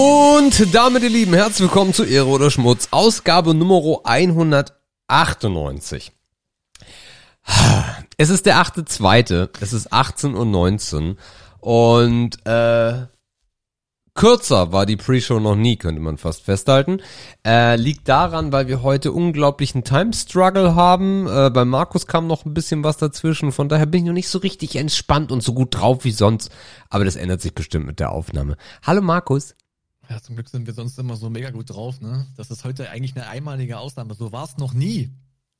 Und damit, ihr Lieben, herzlich willkommen zu Ehre oder Schmutz, Ausgabe Nummer 198. Es ist der 8.2., es ist 18.19 Uhr und äh, kürzer war die Pre-Show noch nie, könnte man fast festhalten. Äh, liegt daran, weil wir heute unglaublichen Time-Struggle haben. Äh, bei Markus kam noch ein bisschen was dazwischen, von daher bin ich noch nicht so richtig entspannt und so gut drauf wie sonst. Aber das ändert sich bestimmt mit der Aufnahme. Hallo Markus. Ja, zum Glück sind wir sonst immer so mega gut drauf, ne? Das ist heute eigentlich eine einmalige Ausnahme. So war es noch nie.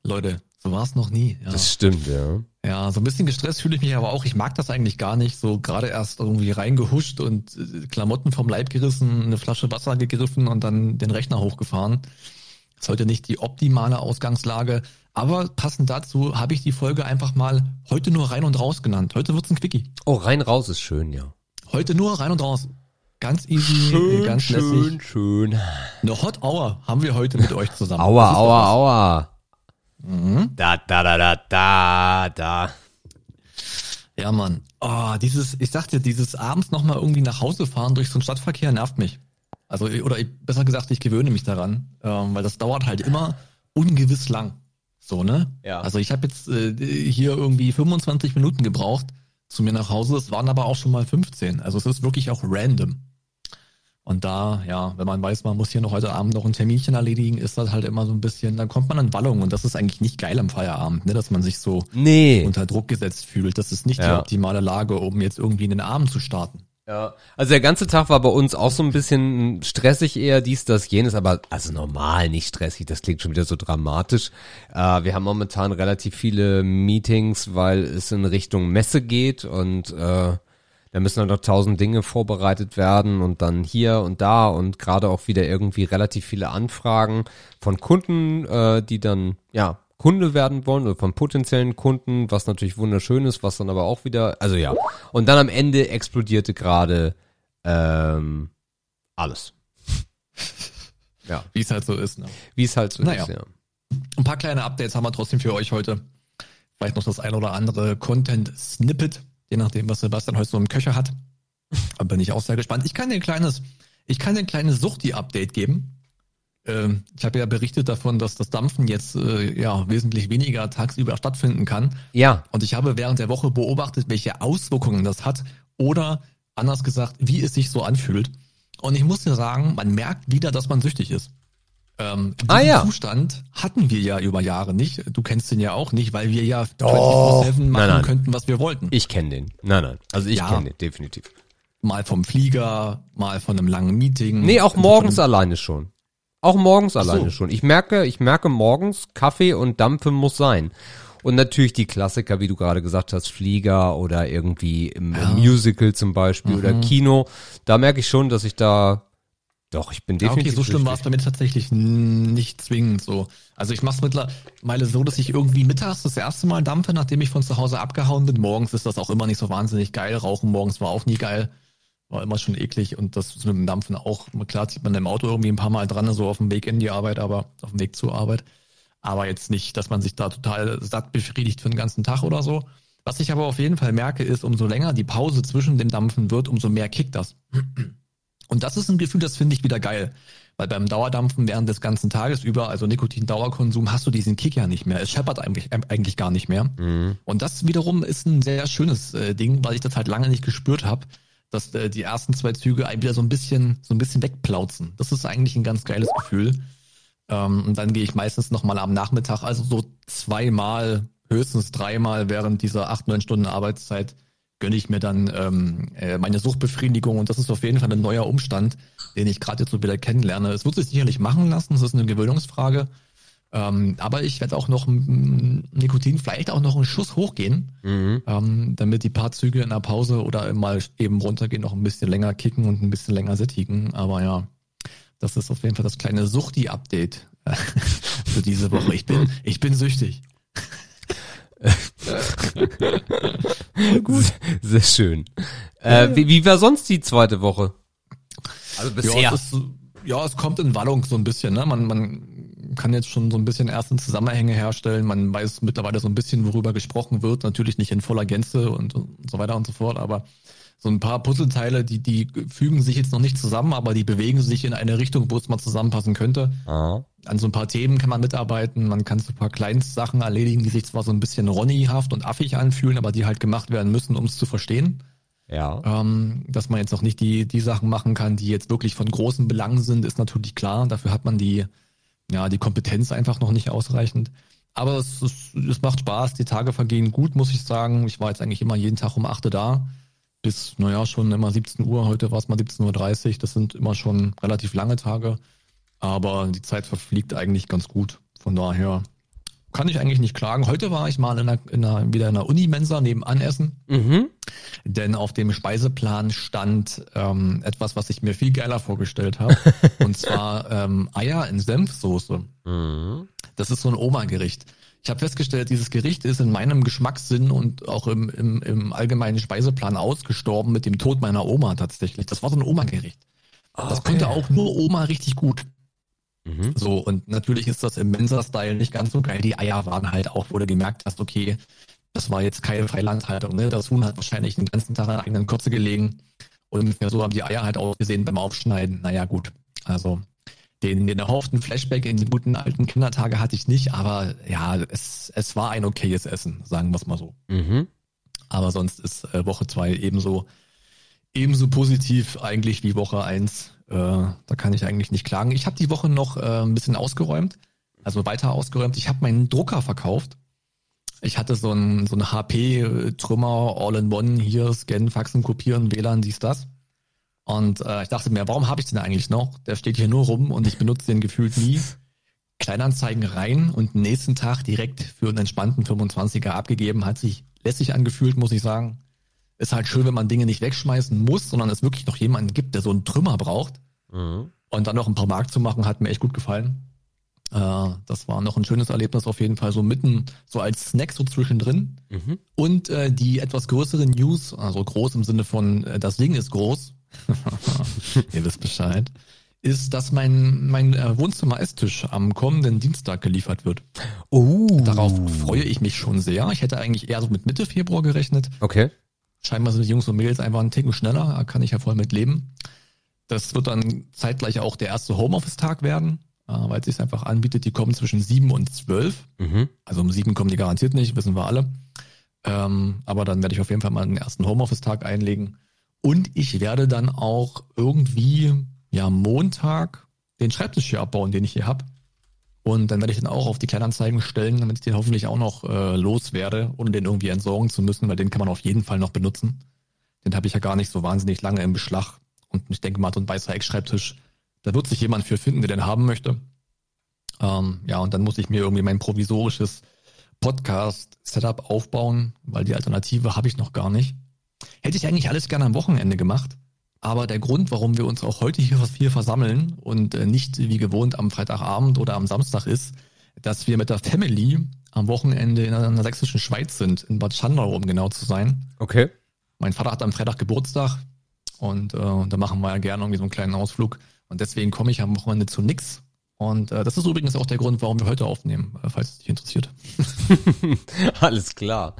Leute, so war es noch nie. Ja. Das stimmt, ja. Ja, so ein bisschen gestresst fühle ich mich aber auch. Ich mag das eigentlich gar nicht. So gerade erst irgendwie reingehuscht und äh, Klamotten vom Leib gerissen, eine Flasche Wasser gegriffen und dann den Rechner hochgefahren. ist heute nicht die optimale Ausgangslage. Aber passend dazu habe ich die Folge einfach mal heute nur rein und raus genannt. Heute wird's ein Quickie. Oh, rein raus ist schön, ja. Heute nur rein und raus. Ganz easy, schön, ganz schön, lässig. Schön, schön. Eine Hot Hour haben wir heute mit euch zusammen. Aua, aua, aua. Mhm. Da, da, da, da, da, da. Ja, Mann. Oh, dieses, ich sag dir, dieses abends nochmal irgendwie nach Hause fahren durch so einen Stadtverkehr nervt mich. Also, oder besser gesagt, ich gewöhne mich daran, ähm, weil das dauert halt immer ungewiss lang. So, ne? Ja. Also ich habe jetzt äh, hier irgendwie 25 Minuten gebraucht zu mir nach Hause. Es waren aber auch schon mal 15. Also es ist wirklich auch random. Und da, ja, wenn man weiß, man muss hier noch heute Abend noch ein Terminchen erledigen, ist das halt immer so ein bisschen, dann kommt man an Wallung und das ist eigentlich nicht geil am Feierabend, ne, dass man sich so nee. unter Druck gesetzt fühlt. Das ist nicht ja. die optimale Lage, um jetzt irgendwie in den Abend zu starten. Ja, also der ganze Tag war bei uns auch so ein bisschen stressig eher, dies, das, jenes, aber also normal, nicht stressig, das klingt schon wieder so dramatisch. Äh, wir haben momentan relativ viele Meetings, weil es in Richtung Messe geht und äh, da müssen halt noch tausend Dinge vorbereitet werden und dann hier und da und gerade auch wieder irgendwie relativ viele Anfragen von Kunden, äh, die dann ja Kunde werden wollen oder von potenziellen Kunden, was natürlich wunderschön ist, was dann aber auch wieder, also ja. Und dann am Ende explodierte gerade ähm, alles. ja. Wie es halt so ist, ne? Wie es halt so naja. ist, ja. Ein paar kleine Updates haben wir trotzdem für euch heute. Vielleicht noch das ein oder andere Content-Snippet je nachdem, was Sebastian heute so im Köcher hat. Da bin ich auch sehr gespannt. Ich kann dir ein kleines, ich kann dir ein kleines Suchti-Update geben. Ähm, ich habe ja berichtet davon, dass das Dampfen jetzt äh, ja wesentlich weniger tagsüber stattfinden kann. Ja. Und ich habe während der Woche beobachtet, welche Auswirkungen das hat oder anders gesagt, wie es sich so anfühlt. Und ich muss dir sagen, man merkt wieder, dass man süchtig ist. Ähm, diesen ah, ja. Zustand hatten wir ja über Jahre nicht. Du kennst den ja auch nicht, weil wir ja 24-7 machen nein, nein. könnten, was wir wollten. Ich kenne den. Nein, nein. Also ich ja. kenne den, definitiv. Mal vom Flieger, mal von einem langen Meeting. Nee, auch also morgens alleine schon. Auch morgens so. alleine schon. Ich merke, ich merke morgens, Kaffee und Dampfe muss sein. Und natürlich die Klassiker, wie du gerade gesagt hast, Flieger oder irgendwie im, ja. Musical zum Beispiel mhm. oder Kino. Da merke ich schon, dass ich da doch, ich bin definitiv. Ja, okay, so schlimm war es bei mir tatsächlich nicht zwingend so. Also ich mache es mittlerweile so, dass ich irgendwie mittags das erste Mal dampfe, nachdem ich von zu Hause abgehauen bin. Morgens ist das auch immer nicht so wahnsinnig geil. Rauchen morgens war auch nie geil. War immer schon eklig und das mit dem Dampfen auch. Klar zieht man im Auto irgendwie ein paar Mal dran, so auf dem Weg in die Arbeit, aber auf dem Weg zur Arbeit. Aber jetzt nicht, dass man sich da total satt befriedigt für den ganzen Tag oder so. Was ich aber auf jeden Fall merke, ist, umso länger die Pause zwischen dem Dampfen wird, umso mehr kickt das. Und das ist ein Gefühl, das finde ich wieder geil. Weil beim Dauerdampfen während des ganzen Tages über, also Nikotin-Dauerkonsum, hast du diesen Kick ja nicht mehr. Es scheppert eigentlich, eigentlich gar nicht mehr. Mhm. Und das wiederum ist ein sehr schönes äh, Ding, weil ich das halt lange nicht gespürt habe, dass äh, die ersten zwei Züge einen wieder so ein bisschen, so ein bisschen wegplauzen. Das ist eigentlich ein ganz geiles Gefühl. Ähm, und dann gehe ich meistens nochmal am Nachmittag, also so zweimal, höchstens dreimal während dieser acht, neun Stunden Arbeitszeit gönne ich mir dann ähm, äh, meine Suchtbefriedigung und das ist auf jeden Fall ein neuer Umstand, den ich gerade jetzt so wieder kennenlerne. Es wird sich sicherlich machen lassen, es ist eine Gewöhnungsfrage. Ähm, aber ich werde auch noch Nikotin vielleicht auch noch einen Schuss hochgehen, mhm. ähm, damit die paar Züge in der Pause oder mal eben runtergehen, noch ein bisschen länger kicken und ein bisschen länger sättigen. Aber ja, das ist auf jeden Fall das kleine Suchti-Update für diese Woche. Ich bin, ich bin süchtig. Gut. Sehr schön. Äh, wie, wie war sonst die zweite Woche? Also bisher. Ja es, ist, ja, es kommt in Wallung so ein bisschen. Ne? Man, man kann jetzt schon so ein bisschen erste Zusammenhänge herstellen. Man weiß mittlerweile so ein bisschen, worüber gesprochen wird. Natürlich nicht in voller Gänze und, und so weiter und so fort. Aber so ein paar Puzzleteile, die, die fügen sich jetzt noch nicht zusammen, aber die bewegen sich in eine Richtung, wo es mal zusammenpassen könnte. Ah. An so ein paar Themen kann man mitarbeiten, man kann so ein paar Kleinstsachen erledigen, die sich zwar so ein bisschen Ronny-haft und affig anfühlen, aber die halt gemacht werden müssen, um es zu verstehen. Ja. Ähm, dass man jetzt noch nicht die, die Sachen machen kann, die jetzt wirklich von großen Belangen sind, ist natürlich klar. Dafür hat man die, ja, die Kompetenz einfach noch nicht ausreichend. Aber es, es, es macht Spaß, die Tage vergehen gut, muss ich sagen. Ich war jetzt eigentlich immer jeden Tag um 8 Uhr da. Bis, naja, schon immer 17 Uhr. Heute war es mal 17.30 Uhr. Das sind immer schon relativ lange Tage. Aber die Zeit verfliegt eigentlich ganz gut. Von daher kann ich eigentlich nicht klagen. Heute war ich mal in einer, in einer, wieder in einer Unimensa nebenan essen. Mhm. Denn auf dem Speiseplan stand ähm, etwas, was ich mir viel geiler vorgestellt habe. und zwar ähm, Eier in Senfsoße. Mhm. Das ist so ein Oma-Gericht. Ich habe festgestellt, dieses Gericht ist in meinem Geschmackssinn und auch im, im, im allgemeinen Speiseplan ausgestorben mit dem Tod meiner Oma tatsächlich. Das war so ein Oma-Gericht. Das Okay. konnte auch nur Oma richtig gut. Mhm. So, und natürlich ist das im Mensa-Style nicht ganz so geil. Die Eier waren halt auch, wo du gemerkt hast, okay, das war jetzt keine Freilandhaltung, ne? Das Huhn hat wahrscheinlich den ganzen Tag an der eigenen Kotze gelegen. Und ungefähr so haben die Eier halt ausgesehen beim Aufschneiden. Naja, gut. Also, den, den erhofften Flashback in die guten alten Kindertage hatte ich nicht, aber ja, es, es war ein okayes Essen, sagen wir es mal so. Mhm. Aber sonst ist äh, Woche zwei ebenso, ebenso positiv eigentlich wie Woche eins. Äh, da kann ich eigentlich nicht klagen. Ich habe die Woche noch äh, ein bisschen ausgeräumt, also weiter ausgeräumt. Ich habe meinen Drucker verkauft. Ich hatte so ein, so ein HP-Trümmer, All-in-One, hier scannen, faxen, kopieren, WLAN, dies, das. Und äh, ich dachte mir, warum habe ich den eigentlich noch? Der steht hier nur rum und ich benutze den gefühlt nie. Kleinanzeigen rein und nächsten Tag direkt für einen entspannten 25er abgegeben. Hat sich lässig angefühlt, muss ich sagen. Ist halt schön, wenn man Dinge nicht wegschmeißen muss, sondern es wirklich noch jemanden gibt, der so einen Trümmer braucht. Mhm. Und dann noch ein paar Mark zu machen, hat mir echt gut gefallen. Äh, das war noch ein schönes Erlebnis auf jeden Fall, so mitten, so als Snack so zwischendrin. Mhm. Und äh, die etwas größere News, also groß im Sinne von, äh, das Ding ist groß, ihr wisst Bescheid, ist, dass mein, mein äh, Wohnzimmer-Esstisch am kommenden Dienstag geliefert wird. Oh. Darauf freue ich mich schon sehr. Ich hätte eigentlich eher so mit Mitte Februar gerechnet. Okay. Scheinbar sind die Jungs und Mädels einfach einen Ticken schneller, da kann ich ja voll mit leben. Das wird dann zeitgleich auch der erste Homeoffice-Tag werden, äh, weil es sich einfach anbietet, die kommen zwischen sieben und zwölf. Mhm. Also um sieben kommen die garantiert nicht, wissen wir alle. Ähm, aber dann werde ich auf jeden Fall mal den ersten Homeoffice-Tag einlegen. Und ich werde dann auch irgendwie, ja, Montag den Schreibtisch hier abbauen, den ich hier hab. Und dann werde ich den auch auf die Kleinanzeigen stellen, damit ich den hoffentlich auch noch äh, loswerde, ohne den irgendwie entsorgen zu müssen, weil den kann man auf jeden Fall noch benutzen. Den habe ich ja gar nicht so wahnsinnig lange im Beschlag. Und ich denke mal, so ein weißer Eckschreibtisch, da wird sich jemand für finden, der den haben möchte. Ähm, ja, und dann muss ich mir irgendwie mein provisorisches Podcast-Setup aufbauen, weil die Alternative habe ich noch gar nicht. Hätte ich eigentlich alles gerne am Wochenende gemacht. Aber der Grund, warum wir uns auch heute hier, hier versammeln und äh, nicht wie gewohnt am Freitagabend oder am Samstag ist, dass wir mit der Family am Wochenende in einer sächsischen Schweiz sind, in Bad Schandau, um genau zu sein. Okay. Mein Vater hat am Freitag Geburtstag und äh, da machen wir ja gerne irgendwie so einen kleinen Ausflug. Und deswegen komme ich am Wochenende zu nix. Und äh, das ist übrigens auch der Grund, warum wir heute aufnehmen, äh, falls es dich interessiert. Alles klar.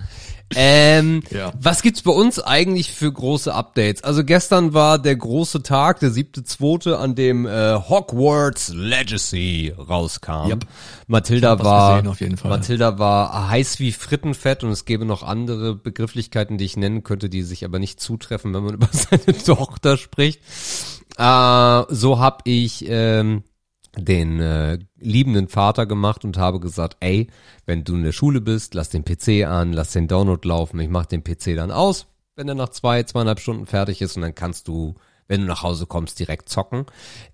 Ähm, Ja. Was gibt's bei uns eigentlich für große Updates? Also gestern war der große Tag, der siebte, zweite, an dem äh, Hogwarts Legacy rauskam. Yep. Mathilda war, gesehen. Mathilda war heiß wie Frittenfett und es gäbe noch andere Begrifflichkeiten, die ich nennen könnte, die sich aber nicht zutreffen, wenn man über seine Tochter spricht. Äh, so hab ich ähm, den äh, liebenden Vater gemacht und habe gesagt, ey, wenn du in der Schule bist, lass den PC an, lass den Download laufen, ich mach den PC dann aus, wenn er nach zwei, zweieinhalb Stunden fertig ist und dann kannst du, wenn du nach Hause kommst, direkt zocken.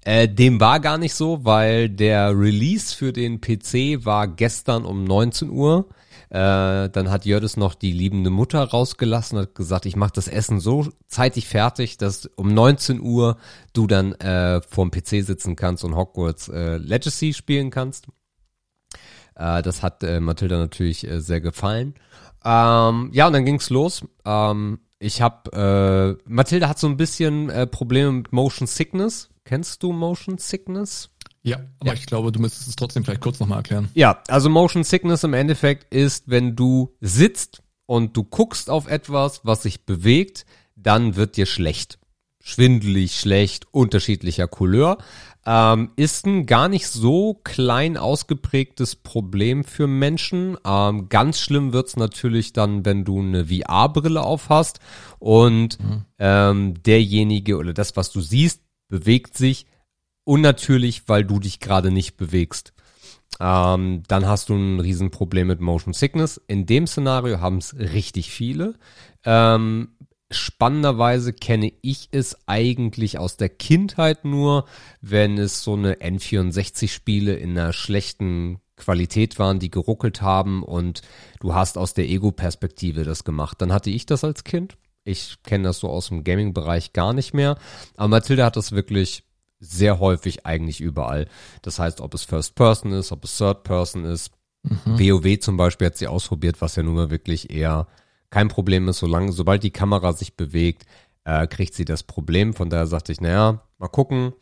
Äh, dem war gar nicht so, weil der Release für den PC war gestern um 19 Uhr. Äh, dann hat Jördis noch die liebende Mutter rausgelassen, hat gesagt, ich mache das Essen so zeitig fertig, dass um 19 Uhr du dann äh, vorm PC sitzen kannst und Hogwarts äh, Legacy spielen kannst. Äh, das hat äh, Mathilda natürlich äh, sehr gefallen. Ähm, ja, und dann ging's los. Ähm, ich habe, äh, Mathilda hat so ein bisschen äh, Probleme mit Motion Sickness. Kennst du Motion Sickness? Ja, aber ich glaube, du müsstest es trotzdem vielleicht kurz nochmal erklären. Ja, also Motion Sickness im Endeffekt ist, wenn du sitzt und du guckst auf etwas, was sich bewegt, dann wird dir schlecht. Schwindelig, schlecht, unterschiedlicher Couleur. Ähm, ist ein gar nicht so klein ausgeprägtes Problem für Menschen. Ähm, ganz schlimm wird's natürlich dann, wenn du eine VR-Brille aufhast und mhm. ähm, derjenige oder das, was du siehst, bewegt sich unnatürlich, weil du dich gerade nicht bewegst. Ähm, dann hast du ein Riesenproblem mit Motion Sickness. In dem Szenario haben es richtig viele. Ähm, spannenderweise kenne ich es eigentlich aus der Kindheit nur, wenn es so eine N64-Spiele in einer schlechten Qualität waren, die geruckelt haben und du hast aus der Ego-Perspektive das gemacht. Dann hatte ich das als Kind. Ich kenne das so aus dem Gaming-Bereich gar nicht mehr. Aber Mathilde hat das wirklich sehr häufig eigentlich überall. Das heißt, ob es First Person ist, ob es Third Person ist. Mhm. WoW zum Beispiel hat sie ausprobiert, was ja nun mal wirklich eher kein Problem ist, solange, sobald die Kamera sich bewegt, äh, kriegt sie das Problem. Von daher sagte ich, naja, mal gucken,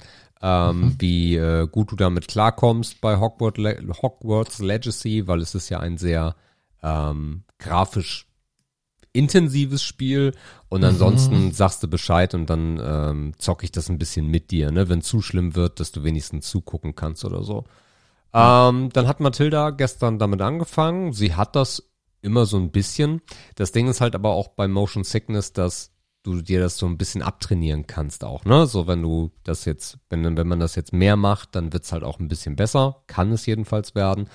ähm, mhm. wie äh, gut du damit klarkommst bei Hogwarts, Le Hogwarts Legacy, weil es ist ja ein sehr ähm, grafisch intensives Spiel und mhm. ansonsten mhm. sagst du Bescheid und dann ähm, zocke ich das ein bisschen mit dir, ne? Wenn zu schlimm wird, dass du wenigstens zugucken kannst oder so. Ähm, dann hat Mathilda gestern damit angefangen. Sie hat das immer so ein bisschen. Das Ding ist halt aber auch bei Motion Sickness, dass du dir das so ein bisschen abtrainieren kannst auch, ne? So wenn du das jetzt, wenn, wenn man das jetzt mehr macht, dann wird's halt auch ein bisschen besser. Kann es jedenfalls werden.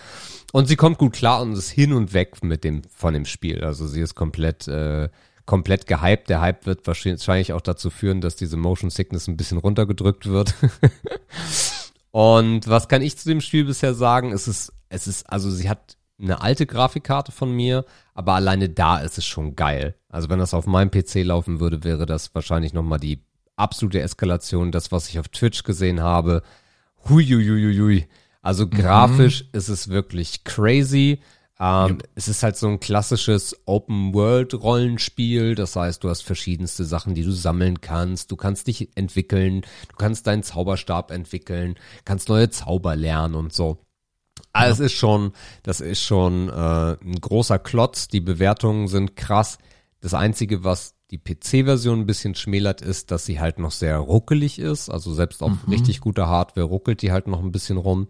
Und sie kommt gut klar und ist hin und weg mit dem, von dem Spiel. Also sie ist komplett, äh, komplett gehypt. Der Hype wird wahrscheinlich auch dazu führen, dass diese Motion Sickness ein bisschen runtergedrückt wird. und was kann ich zu dem Spiel bisher sagen? Es ist, es ist, also sie hat eine alte Grafikkarte von mir, aber alleine da ist es schon geil. Also wenn das auf meinem PC laufen würde, wäre das wahrscheinlich nochmal die absolute Eskalation, das, was ich auf Twitch gesehen habe. Huiuiuiui. Also mhm. grafisch ist es wirklich crazy. Ähm, yep. Es ist halt so ein klassisches Open-World-Rollenspiel. Das heißt, du hast verschiedenste Sachen, die du sammeln kannst. Du kannst dich entwickeln. Du kannst deinen Zauberstab entwickeln. Kannst neue Zauber lernen und so. Also es ist schon, das ist schon äh, ein großer Klotz. Die Bewertungen sind krass. Das Einzige, was die PC-Version ein bisschen schmälert, ist, dass sie halt noch sehr ruckelig ist. Also selbst auf mhm. richtig guter Hardware ruckelt die halt noch ein bisschen rum.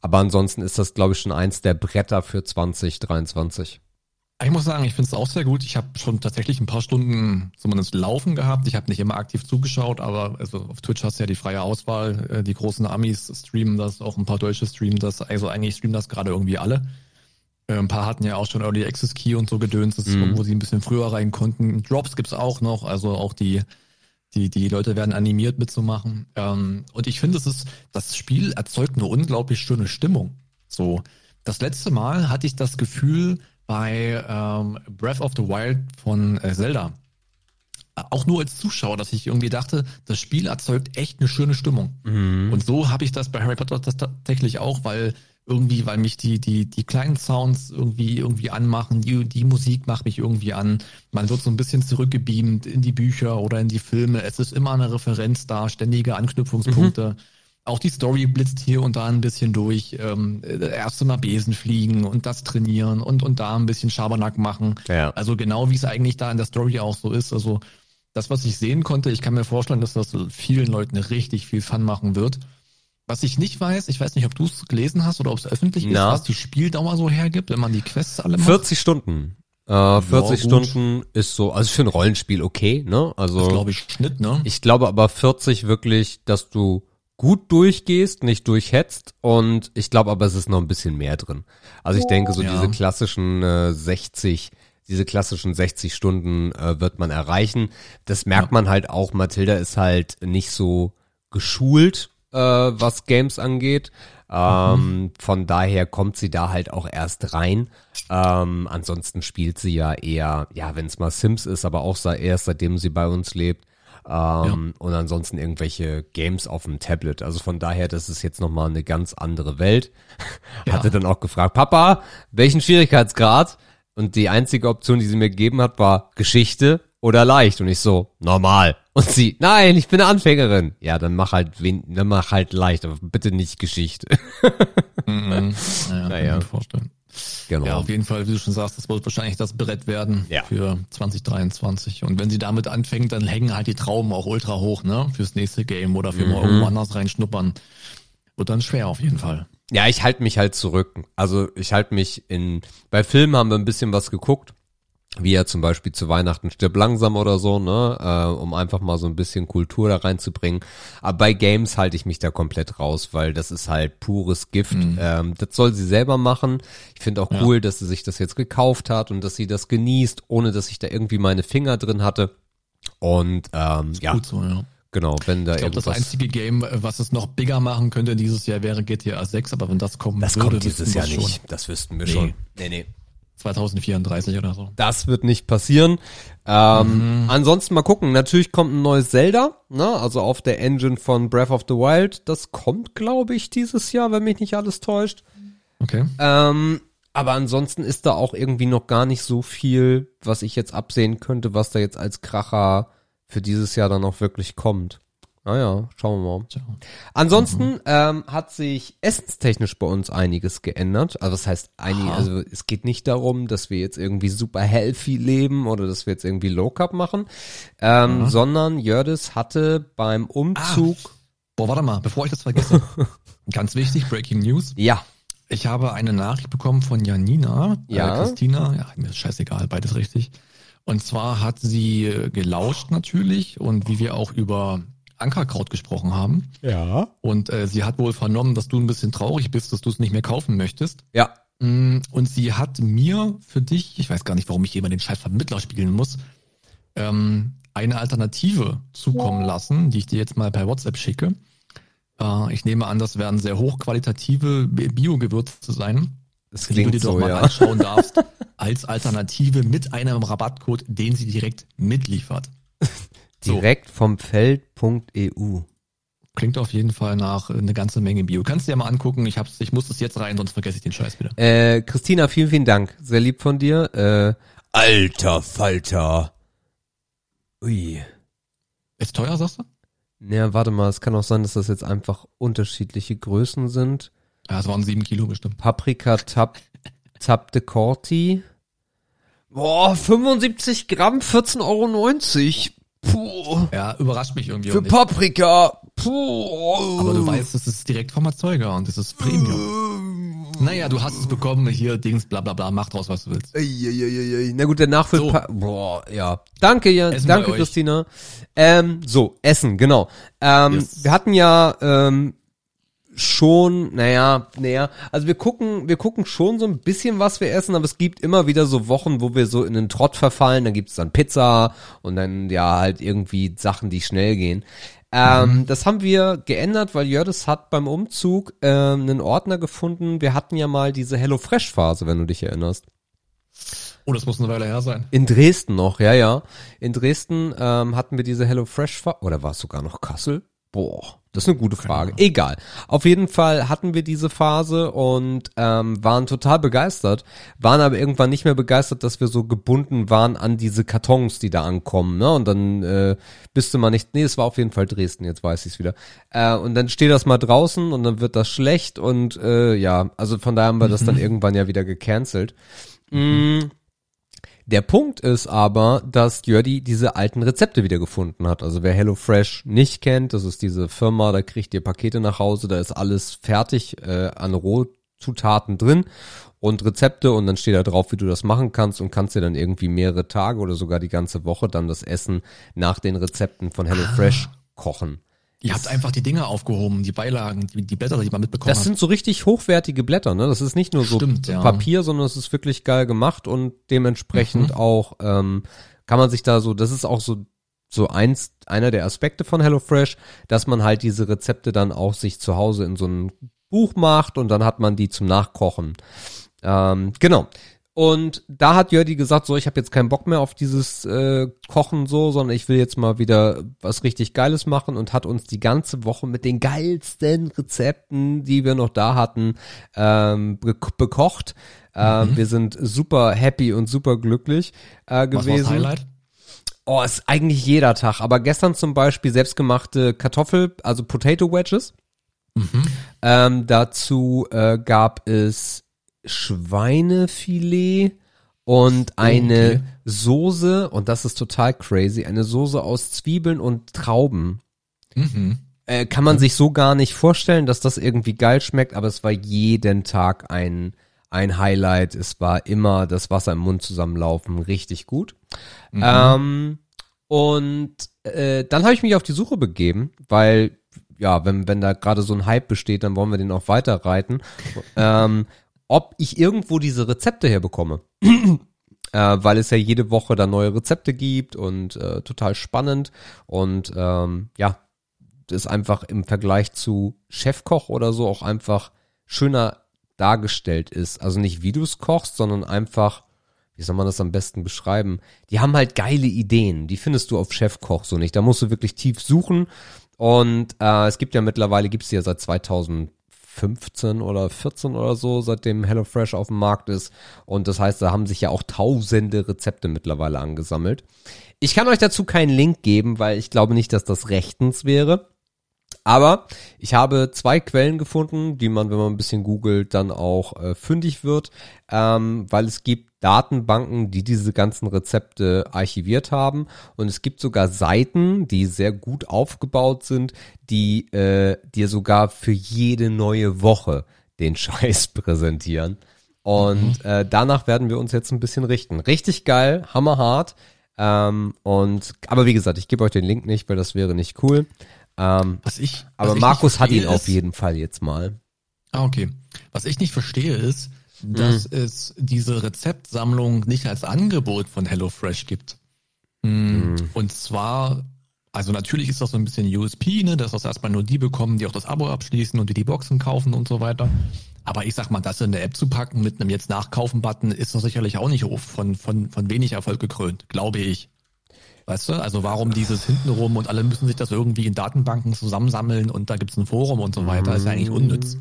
Aber ansonsten ist das, glaube ich, schon eins der Bretter für 2023. Ich muss sagen, ich finde es auch sehr gut. Ich habe schon tatsächlich ein paar Stunden zumindest Laufen gehabt. Ich habe nicht immer aktiv zugeschaut, aber also auf Twitch hast du ja die freie Auswahl. Äh, die großen Amis streamen das, auch ein paar Deutsche streamen das. Also eigentlich streamen das gerade irgendwie alle. Äh, ein paar hatten ja auch schon Early Access Key und so gedöns, mhm. wo sie ein bisschen früher rein konnten. Drops gibt's auch noch, also auch die die, die Leute werden animiert mitzumachen. Ähm, und ich finde, es ist, das Spiel erzeugt eine unglaublich schöne Stimmung. So, das letzte Mal hatte ich das Gefühl, bei ähm, Breath of the Wild von äh, Zelda. Auch nur als Zuschauer, dass ich irgendwie dachte, das Spiel erzeugt echt eine schöne Stimmung. Mhm. Und so habe ich das bei Harry Potter tatsächlich auch, weil irgendwie, weil mich die, die, die kleinen Sounds irgendwie, irgendwie anmachen, die, die Musik macht mich irgendwie an. Man wird so ein bisschen zurückgebeamt in die Bücher oder in die Filme. Es ist immer eine Referenz da, ständige Anknüpfungspunkte. Mhm auch die Story blitzt hier und da ein bisschen durch. Ähm, erst mal Besen fliegen und das trainieren und, und da ein bisschen Schabernack machen. Ja. Also genau wie es eigentlich da in der Story auch so ist. Also das, was ich sehen konnte, ich kann mir vorstellen, dass das vielen Leuten richtig viel Fun machen wird. Was ich nicht weiß, ich weiß nicht, ob du es gelesen hast oder ob es öffentlich Na. ist, was die Spieldauer so hergibt, wenn man die Quests alle macht. 40 Stunden. Äh, 40 ja, Stunden ist so, also für ein Rollenspiel okay, ne? Also. Das glaube ich Schnitt, ne? Ich glaube aber 40 wirklich, dass du gut durchgehst, nicht durchhetzt und ich glaube aber, es ist noch ein bisschen mehr drin. Also ich denke, so ja. diese klassischen äh, 60, diese klassischen 60 Stunden äh, wird man erreichen. Das merkt ja. man halt auch. Mathilda ist halt nicht so geschult, äh, was Games angeht. Ähm, mhm. Von daher kommt sie da halt auch erst rein. Ähm, ansonsten spielt sie ja eher, ja, wenn es mal Sims ist, aber auch erst seitdem sie bei uns lebt, ähm, ja. Und ansonsten irgendwelche Games auf dem Tablet. Also von daher, das ist jetzt nochmal eine ganz andere Welt. Ja. Hatte dann auch gefragt, Papa, welchen Schwierigkeitsgrad? Und die einzige Option, die sie mir gegeben hat, war Geschichte oder leicht. Und ich so, normal. Und sie, nein, ich bin eine Anfängerin. Ja, dann mach halt, dann mach halt leicht, aber bitte nicht Geschichte. mhm. Naja, naja. kann ich mir vorstellen. Genau. Ja, auf jeden Fall, wie du schon sagst, das wird wahrscheinlich das Brett werden Ja. für 2023. Und wenn sie damit anfängt, dann hängen halt die Trauben auch ultra hoch, ne? Fürs nächste Game oder für mal Mhm. irgendwo anders reinschnuppern. Wird dann schwer auf jeden Fall. Ja, ich halte mich halt zurück. Also ich halte mich in. Bei Filmen haben wir ein bisschen was geguckt, wie ja zum Beispiel zu Weihnachten stirbt langsam oder so, ne, äh, um einfach mal so ein bisschen Kultur da reinzubringen. Aber bei Games halte ich mich da komplett raus, weil das ist halt pures Gift. Ähm, das soll sie selber machen. Ich finde auch Ja. cool, dass sie sich das jetzt gekauft hat und dass sie das genießt, ohne dass ich da irgendwie meine Finger drin hatte. Und ähm, ja, Gut so, ja. genau, wenn da Ich glaube, das einzige Game, äh, was es noch bigger machen könnte dieses Jahr, wäre GTA 6, aber wenn das kommen das würde, kommt dieses Jahr nicht. Das wüssten wir Nee. schon. Nee, nee. 2034 oder so. Das wird nicht passieren. Ähm, Mhm. Ansonsten mal gucken. Natürlich kommt ein neues Zelda, ne? Also auf der Engine von Breath of the Wild. Das kommt, glaube ich, dieses Jahr, wenn mich nicht alles täuscht. Okay. Ähm, aber ansonsten ist da auch irgendwie noch gar nicht so viel, was ich jetzt absehen könnte, was da jetzt als Kracher für dieses Jahr dann auch wirklich kommt. Naja, schauen wir mal. Ansonsten ähm, hat sich essenstechnisch bei uns einiges geändert. Also das heißt, einig, Aha. also es geht nicht darum, dass wir jetzt irgendwie super healthy leben oder dass wir jetzt irgendwie Low Carb machen, ähm, Aha. sondern Jördis hatte beim Umzug, Boah, warte mal, bevor ich das vergesse. Ganz wichtig, Breaking News. ja, Ich habe eine Nachricht bekommen von Janina, Ja. äh, Christina, ja, mir ist scheißegal, beides richtig. Und zwar hat sie äh, gelauscht natürlich und wie wir auch über Ankerkraut gesprochen haben. ja, Und äh, sie hat wohl vernommen, dass du ein bisschen traurig bist, dass du es nicht mehr kaufen möchtest. ja, Mm, Und sie hat mir für dich, ich weiß gar nicht, warum ich jemand den scheiß Vermittler spielen muss, ähm, eine Alternative zukommen lassen, die ich dir jetzt mal per WhatsApp schicke. Äh, ich nehme an, das werden sehr hochqualitative Bi- Bio-Gewürze sein, das die du dir klingt doch so, mal ja. anschauen darfst, als Alternative mit einem Rabattcode, den sie direkt mitliefert. So. Direkt vom Feld.eu. Klingt auf jeden Fall nach äh, eine ganze Menge Bio. Kannst du dir mal angucken, ich, hab's, ich muss das jetzt rein, sonst vergesse ich den Scheiß wieder. Äh, Christina, vielen, vielen Dank. Sehr lieb von dir. Äh, alter Falter. Ui. Ist teuer, sagst du? Naja, warte mal, es kann auch sein, dass das jetzt einfach unterschiedliche Größen sind. Ja, es waren sieben Kilo bestimmt. Paprika Tap, Tap de Corti. Boah, 75 Gramm, 14,90 Euro. Puh. Ja, überrascht mich irgendwie. Für. Paprika. Puh. Aber du weißt, das ist direkt vom Erzeuger und das ist Premium. Naja, du hast es bekommen, hier Dings, bla bla bla, mach draus, was du willst. Eieieiei. Na gut, der Nachfüll. So. Boah, ja. Danke, ja. Essen Danke. Christina. Ähm, so, Essen, genau. Ähm, Yes. Wir hatten ja ähm, schon, naja, naja, also wir gucken, wir gucken schon so ein bisschen, was wir essen, aber es gibt immer wieder so Wochen, wo wir so in den Trott verfallen. Dann gibt's dann Pizza und dann ja halt irgendwie Sachen, die schnell gehen. Ähm, Das haben wir geändert, weil Jördis hat beim Umzug ähm, einen Ordner gefunden. Wir hatten ja mal diese HelloFresh-Phase, wenn du dich erinnerst. Oh, das muss eine Weile her sein. In Dresden noch, ja, ja. In Dresden ähm, hatten wir diese HelloFresh oder war es sogar noch Kassel? Boah, das ist eine gute Frage. Egal. Auf jeden Fall hatten wir diese Phase und ähm, waren total begeistert, waren aber irgendwann nicht mehr begeistert, dass wir so gebunden waren an diese Kartons, die da ankommen. Ne? Und dann äh, bist du mal nicht, nee, es war auf jeden Fall Dresden, jetzt weiß ich es wieder. Äh, und dann steht das mal draußen und dann wird das schlecht und äh, ja, also von daher haben wir das dann irgendwann ja wieder gecancelt. Mm. Der Punkt ist aber, dass Jördi diese alten Rezepte wieder gefunden hat. Also wer HelloFresh nicht kennt, das ist diese Firma, da kriegt ihr Pakete nach Hause, da ist alles fertig äh, an Rohzutaten drin und Rezepte und dann steht da drauf, wie du das machen kannst und kannst dir dann irgendwie mehrere Tage oder sogar die ganze Woche dann das Essen nach den Rezepten von HelloFresh kochen. Ihr habt einfach die Dinge aufgehoben, die Beilagen, die, die Blätter, die man mitbekommen Das hat. sind so richtig hochwertige Blätter, ne? Das ist nicht nur so Stimmt, ja. Papier, sondern es ist wirklich geil gemacht und dementsprechend Mhm. auch ähm, kann man sich da so, das ist auch so so eins einer der Aspekte von HelloFresh, dass man halt diese Rezepte dann auch sich zu Hause in so ein Buch macht und dann hat man die zum Nachkochen. Ähm, genau. Und da hat Jördi gesagt, so, ich habe jetzt keinen Bock mehr auf dieses äh, Kochen so, sondern ich will jetzt mal wieder was richtig Geiles machen und hat uns die ganze Woche mit den geilsten Rezepten, die wir noch da hatten, ähm, be bekocht. Ähm, Wir sind super happy und super glücklich äh, Was war das gewesen. Highlight? Oh, ist eigentlich jeder Tag. Aber gestern zum Beispiel selbstgemachte Kartoffel, also Potato Wedges. Mhm. Ähm, dazu äh, gab es Schweinefilet und eine okay. Soße, und das ist total crazy, eine Soße aus Zwiebeln und Trauben. Mhm. Äh, kann man sich so gar nicht vorstellen, dass das irgendwie geil schmeckt, aber es war jeden Tag ein, ein Highlight. Es war immer das Wasser im Mund zusammenlaufen, richtig gut. Mhm. Ähm, und äh, dann habe ich mich auf die Suche begeben, weil ja, wenn, wenn da gerade so ein Hype besteht, dann wollen wir den auch weiter reiten. ähm, ob ich irgendwo diese Rezepte herbekomme. äh, weil es ja jede Woche da neue Rezepte gibt und äh, total spannend. Und ähm, ja, das einfach im Vergleich zu Chefkoch oder so auch einfach schöner dargestellt ist. Also nicht wie du es kochst, sondern einfach, wie soll man das am besten beschreiben? Die haben halt geile Ideen. Die findest du auf Chefkoch so nicht. Da musst du wirklich tief suchen. Und äh, es gibt ja mittlerweile, gibt's ja seit 2015 oder 14 oder so, seitdem HelloFresh auf dem Markt ist. Und das heißt, da haben sich ja auch tausende Rezepte mittlerweile angesammelt. Ich kann euch dazu keinen Link geben, weil ich glaube nicht, dass das rechtens wäre. Aber ich habe zwei Quellen gefunden, die man, wenn man ein bisschen googelt, dann auch äh, fündig wird, ähm, weil es gibt Datenbanken, die diese ganzen Rezepte archiviert haben und es gibt sogar Seiten, die sehr gut aufgebaut sind, die äh, dir sogar für jede neue Woche den Scheiß präsentieren. Und äh, danach werden wir uns jetzt ein bisschen richten. Richtig geil, hammerhart. Ähm, und aber wie gesagt, ich gebe euch den Link nicht, weil das wäre nicht cool. Ähm, Was ich, aber was ich Markus hat ihn verstehe, auf ist- jeden Fall jetzt mal. Ah, okay. Was ich nicht verstehe ist, dass es diese Rezeptsammlung nicht als Angebot von HelloFresh gibt. Mm, Und zwar, also natürlich ist das so ein bisschen USP, ne, dass das erstmal nur die bekommen, die auch das Abo abschließen und die die Boxen kaufen und so weiter. Aber ich sag mal, das in der App zu packen mit einem jetzt Nachkaufen-Button ist doch sicherlich auch nicht von, von, von wenig Erfolg gekrönt, glaube ich. Weißt du, also warum dieses hintenrum und alle müssen sich das irgendwie in Datenbanken zusammensammeln und da gibt's ein Forum und so weiter, ist ja eigentlich unnütz.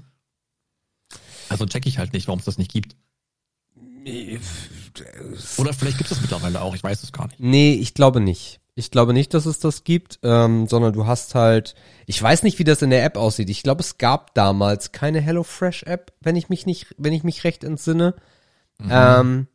Also check ich halt nicht, warum es das nicht gibt. Oder vielleicht gibt es das mittlerweile auch, ich weiß es gar nicht. Nee, ich glaube nicht. Ich glaube nicht, dass es das gibt, ähm, sondern du hast halt, ich weiß nicht, wie das in der App aussieht. Ich glaube, es gab damals keine HelloFresh App, wenn ich mich nicht, wenn ich mich recht entsinne. Mhm. Ähm,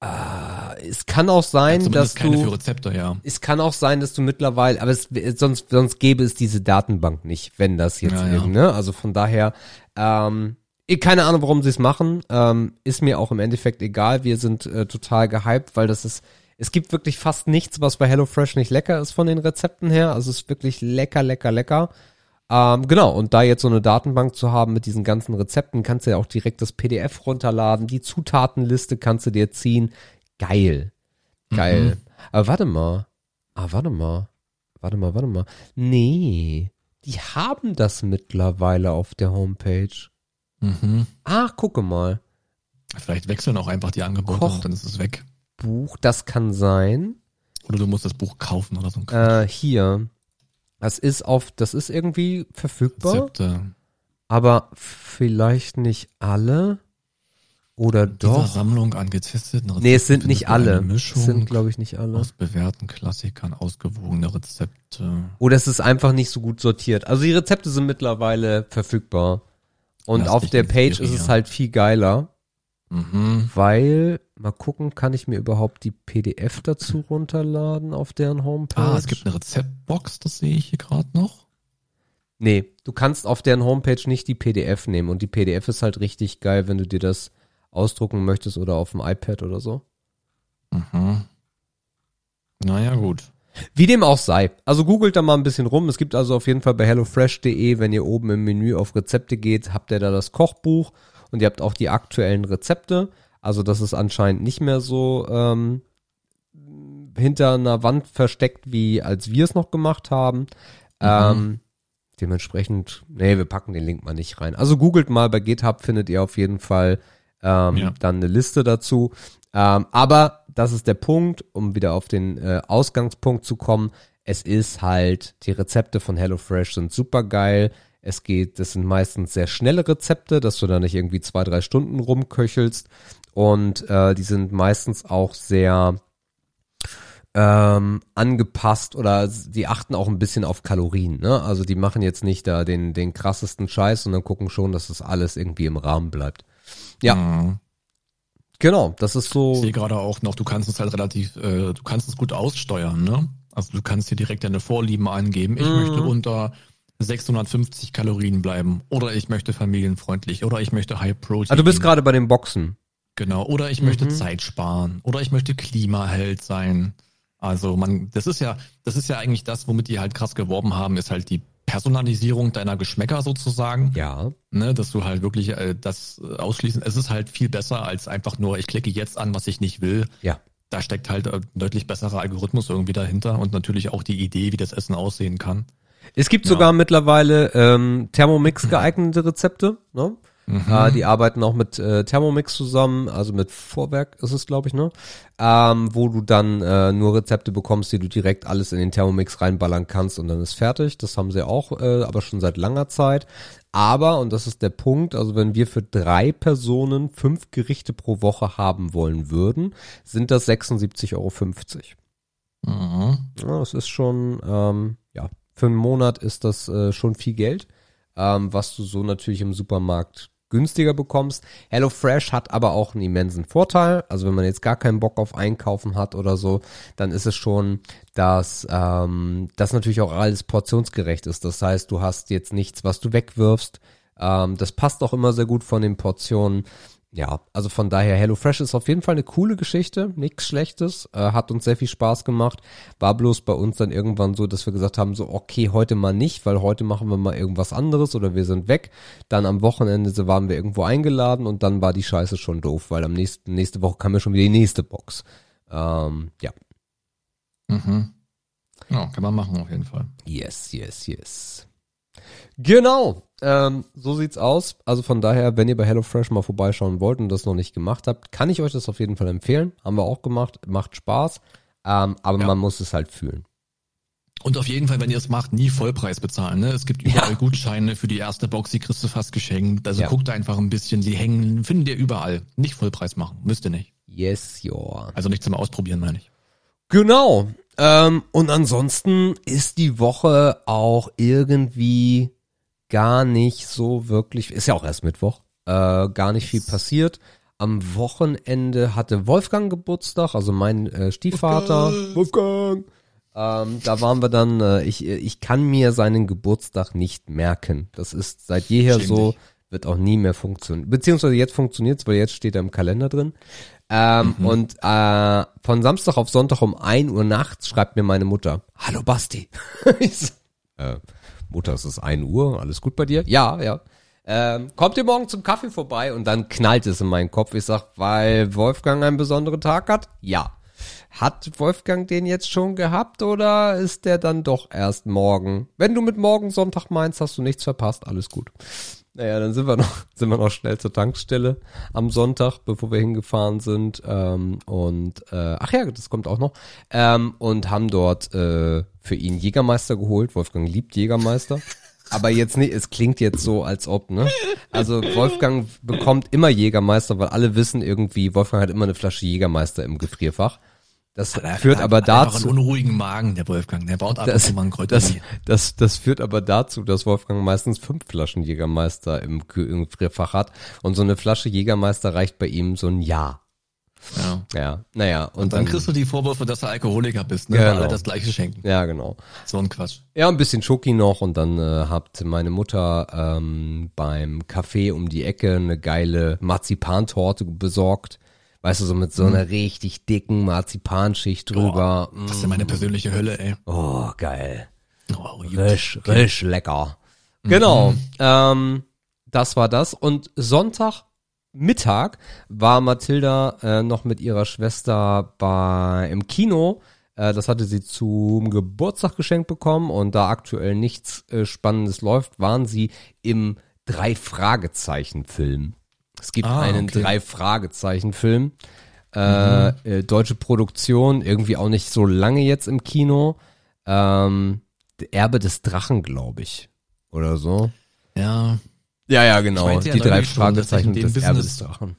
äh, es kann auch sein, dass Zumindest keine für du, Rezepte, ja. es kann auch sein, dass du mittlerweile, aber es, sonst, sonst gäbe es diese Datenbank nicht, wenn das jetzt Ja, ja. irgend, ne? Also von daher, ähm, keine Ahnung, warum sie es machen. Ähm, ist mir auch im Endeffekt egal. Wir sind äh, total gehypt, weil das ist, es gibt wirklich fast nichts, was bei HelloFresh nicht lecker ist von den Rezepten her. Also es ist wirklich lecker, lecker, lecker. Ähm, genau, und da jetzt so eine Datenbank zu haben mit diesen ganzen Rezepten, kannst du ja auch direkt das PDF runterladen, die Zutatenliste kannst du dir ziehen. Geil. Geil. Aber warte mal. Ah, warte mal. Warte mal, warte mal. Nee. Die haben das mittlerweile auf der Homepage. Mhm. Ach, gucke mal. Vielleicht wechseln auch einfach die Angebote Koch. und dann ist es weg. Buch, das kann sein. Oder du musst das Buch kaufen oder so ein. Äh, hier. Das ist auf, das ist irgendwie verfügbar, Rezepte. aber vielleicht nicht alle. Oder Dieser doch. Sammlung an getesteten Rezepten Nee, es sind nicht alle. Es Mischung sind, glaube ich, nicht alle. aus bewährten Klassikern, ausgewogene Rezepte. Oder es ist einfach nicht so gut sortiert. Also die Rezepte sind mittlerweile verfügbar. Und Lass auf der Page ist es halt viel geiler. Mhm. Weil, mal gucken, kann ich mir überhaupt die PDF dazu runterladen auf deren Homepage? Ah, es gibt eine Rezeptbox, das sehe ich hier gerade noch. Nee, du kannst auf deren Homepage nicht die PDF nehmen und die PDF ist halt richtig geil, wenn du dir das ausdrucken möchtest oder auf dem iPad oder so. Mhm. Naja, gut. Wie dem auch sei. Also googelt da mal ein bisschen rum. Es gibt also auf jeden Fall bei hellofresh.de, wenn ihr oben im Menü auf Rezepte geht, habt ihr da das Kochbuch und ihr habt auch die aktuellen Rezepte. Also das ist anscheinend nicht mehr so ähm, hinter einer Wand versteckt, wie als wir es noch gemacht haben. Ähm, dementsprechend, nee, wir packen den Link mal nicht rein. Also googelt mal bei GitHub, findet ihr auf jeden Fall ähm, Ja. dann eine Liste dazu. Ähm, aber das ist der Punkt, um wieder auf den äh, Ausgangspunkt zu kommen. Es ist halt, die Rezepte von HelloFresh sind super geil. Es geht, das sind meistens sehr schnelle Rezepte, dass du da nicht irgendwie zwei, drei Stunden rumköchelst. Und äh, die sind meistens auch sehr ähm, angepasst oder die achten auch ein bisschen auf Kalorien. Ne? Also die machen jetzt nicht da den, den krassesten Scheiß, sondern gucken schon, dass das alles irgendwie im Rahmen bleibt. Ja. Mhm. Genau, das ist Ich so. sehe gerade auch noch, du kannst es halt relativ, äh, du kannst es gut aussteuern, ne? Also du kannst hier direkt deine Vorlieben eingeben. Ich Mhm. möchte unter 650 Kalorien bleiben. Oder ich möchte familienfreundlich. Oder ich möchte High Protein. Ah, du bist gerade bei den Boxen. Genau. Oder ich möchte Mhm. Zeit sparen. Oder ich möchte Klimaheld sein. Also man, das ist ja, das ist ja eigentlich das, womit die halt krass geworben haben, ist halt die Personalisierung deiner Geschmäcker sozusagen. Ja. Ne, dass du halt wirklich äh, das äh, ausschließen. Es ist halt viel besser als einfach nur, ich klicke jetzt an, was ich nicht will. Ja. Da steckt halt ein deutlich besserer Algorithmus irgendwie dahinter und natürlich auch die Idee, wie das Essen aussehen kann. Es gibt Ja. sogar mittlerweile ähm, Thermomix geeignete Rezepte. Ne? Mhm. Äh, die arbeiten auch mit äh, Thermomix zusammen, also mit Vorwerk ist es, glaube ich, ne? Ähm, wo du dann äh, nur Rezepte bekommst, die du direkt alles in den Thermomix reinballern kannst und dann ist fertig. Das haben sie auch, äh, aber schon seit langer Zeit. Aber, und das ist der Punkt, also wenn wir für drei Personen fünf Gerichte pro Woche haben wollen würden, sind das 76,50 Euro. Mhm. Ja, das ist schon, ähm, für einen Monat ist das äh, schon viel Geld, ähm, was du so natürlich im Supermarkt günstiger bekommst. HelloFresh hat aber auch einen immensen Vorteil. Also wenn man jetzt gar keinen Bock auf Einkaufen hat oder so, dann ist es schon, dass ähm, das natürlich auch alles portionsgerecht ist. Das heißt, du hast jetzt nichts, was du wegwirfst. Ähm, das passt auch immer sehr gut von den Portionen. Ja, also von daher, HelloFresh ist auf jeden Fall eine coole Geschichte, nichts Schlechtes, äh, hat uns sehr viel Spaß gemacht. War bloß bei uns dann irgendwann so, dass wir gesagt haben, so okay, heute mal nicht, weil heute machen wir mal irgendwas anderes oder wir sind weg. Dann am Wochenende so waren wir irgendwo eingeladen und dann war die Scheiße schon doof, weil am nächsten nächste Woche kam ja schon wieder die nächste Box. Ähm, ja, Mhm. Ja, kann man machen auf jeden Fall. yes, yes, yes. Genau, ähm, so sieht's aus. Also von daher, wenn ihr bei HelloFresh mal vorbeischauen wollt und das noch nicht gemacht habt, kann ich euch das auf jeden Fall empfehlen. Haben wir auch gemacht, macht Spaß, ähm, aber Ja. man muss es halt fühlen. Und auf jeden Fall, wenn ihr es macht, nie Vollpreis bezahlen. Ne? Es gibt überall Ja. Gutscheine für die erste Box, die kriegst du fast geschenkt. Also Ja. guckt einfach ein bisschen, die hängen, findet ihr überall. Nicht Vollpreis machen, müsst ihr nicht. Yes, ja. Also nicht zum Ausprobieren, meine ich. Genau. Ähm, und ansonsten ist die Woche auch irgendwie gar nicht so wirklich, ist ja auch erst Mittwoch, äh, gar nicht viel passiert. Am Wochenende hatte Wolfgang Geburtstag, also mein äh, Stiefvater. Wolfgang. Ähm, da waren wir dann, äh, ich, ich kann mir seinen Geburtstag nicht merken. Das ist seit jeher Schäm so, wird auch nie mehr funktionieren. Beziehungsweise jetzt funktioniert's, weil jetzt steht er im Kalender drin. Ähm, Mhm. Und äh, von Samstag auf Sonntag um 1 Uhr nachts schreibt mir meine Mutter, Hallo Basti. ich so, äh, Mutter, es ist 1 Uhr, alles gut bei dir? Ja, ja. Ähm, kommt ihr morgen zum Kaffee vorbei? Und dann knallt es in meinen Kopf. Ich sag, weil Wolfgang einen besonderen Tag hat? Ja. Hat Wolfgang den jetzt schon gehabt oder ist der dann doch erst morgen? Wenn du mit morgen Sonntag meinst, hast du nichts verpasst, alles gut. Naja, dann sind wir noch, sind wir noch schnell zur Tankstelle am Sonntag, bevor wir hingefahren sind. Ähm, und äh, ach ja, das kommt auch noch. Ähm, und haben dort äh, für ihn Jägermeister geholt. Wolfgang liebt Jägermeister. Aber jetzt nicht, es klingt jetzt so, als ob, ne? Also Wolfgang bekommt immer Jägermeister, weil alle wissen irgendwie, Wolfgang hat immer eine Flasche Jägermeister im Gefrierfach. Das führt Er aber hat einfach dazu. einen unruhigen Magen, der Wolfgang. Der baut ab Das, mal ein das, das, das führt aber dazu, dass Wolfgang meistens fünf Flaschen Jägermeister im, im hat. Und so eine Flasche Jägermeister reicht bei ihm so ein Jahr. Ja. Ja, naja. Und, Und dann kriegst du die Vorwürfe, dass du Alkoholiker bist, ne? Genau. Weil alle das gleiche schenken. Ja, genau. So ein Quatsch. Ja, ein bisschen Schoki noch und dann äh, hat meine Mutter ähm, beim Café um die Ecke eine geile Marzipantorte besorgt. Weißt du, so mit so einer richtig dicken Marzipanschicht drüber. Das ist ja meine persönliche Hölle, ey. Oh, geil. Oh. Risch, risch lecker. Genau. Ähm, das war das. Und Sonntag Mittag war Mathilda äh, noch mit ihrer Schwester bei im Kino. Äh, das hatte sie zum Geburtstag geschenkt bekommen und da aktuell nichts äh, Spannendes läuft, waren sie im drei Fragezeichen Film. Es gibt Ah, einen okay. drei Fragezeichen Film. Äh, äh, deutsche Produktion, irgendwie auch nicht so lange jetzt im Kino. Ähm, der Erbe des Drachen, glaube ich. Oder so. Ja, Ja, ja, genau. Meinte ja Die drei Fragezeichen des Erbe Business- des Drachen.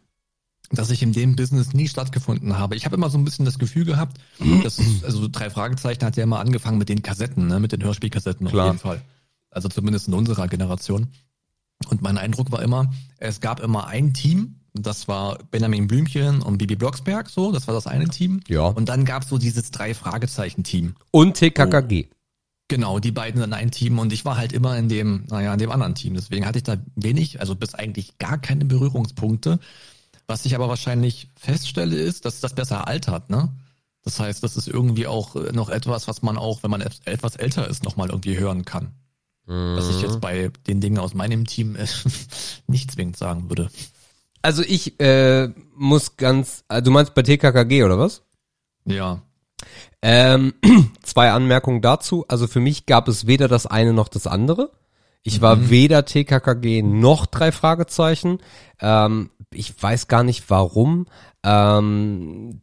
dass ich in dem Business nie stattgefunden habe. Ich habe immer so ein bisschen das Gefühl gehabt, dass es, also drei Fragezeichen hat ja immer angefangen mit den Kassetten, ne, mit den Hörspielkassetten Klar. auf jeden Fall. Also zumindest in unserer Generation. Und mein Eindruck war immer, es gab immer ein Team, Das war Benjamin Blümchen und Bibi Blocksberg, so, das war das eine Team. Ja. Und dann gab's so dieses drei Fragezeichen-Team. Und TKKG. Genau, die beiden in ein Team und ich war halt immer in dem, naja, in dem anderen Team. Deswegen hatte ich da wenig, also bis eigentlich gar keine Berührungspunkte. Was ich aber wahrscheinlich feststelle, ist, dass das besser altert, ne? Das heißt, das ist irgendwie auch noch etwas, was man auch, wenn man etwas älter ist, nochmal irgendwie hören kann. Was ich jetzt bei den Dingen aus meinem Team äh, nicht zwingend sagen würde. Also ich äh, muss ganz, äh, du meinst bei TKKG oder was? Ja. Ähm, zwei Anmerkungen dazu. Also für mich gab es weder das eine noch das andere. Ich war Mhm. weder TKKG noch drei Fragezeichen. Ähm, ich weiß gar nicht warum. Ähm,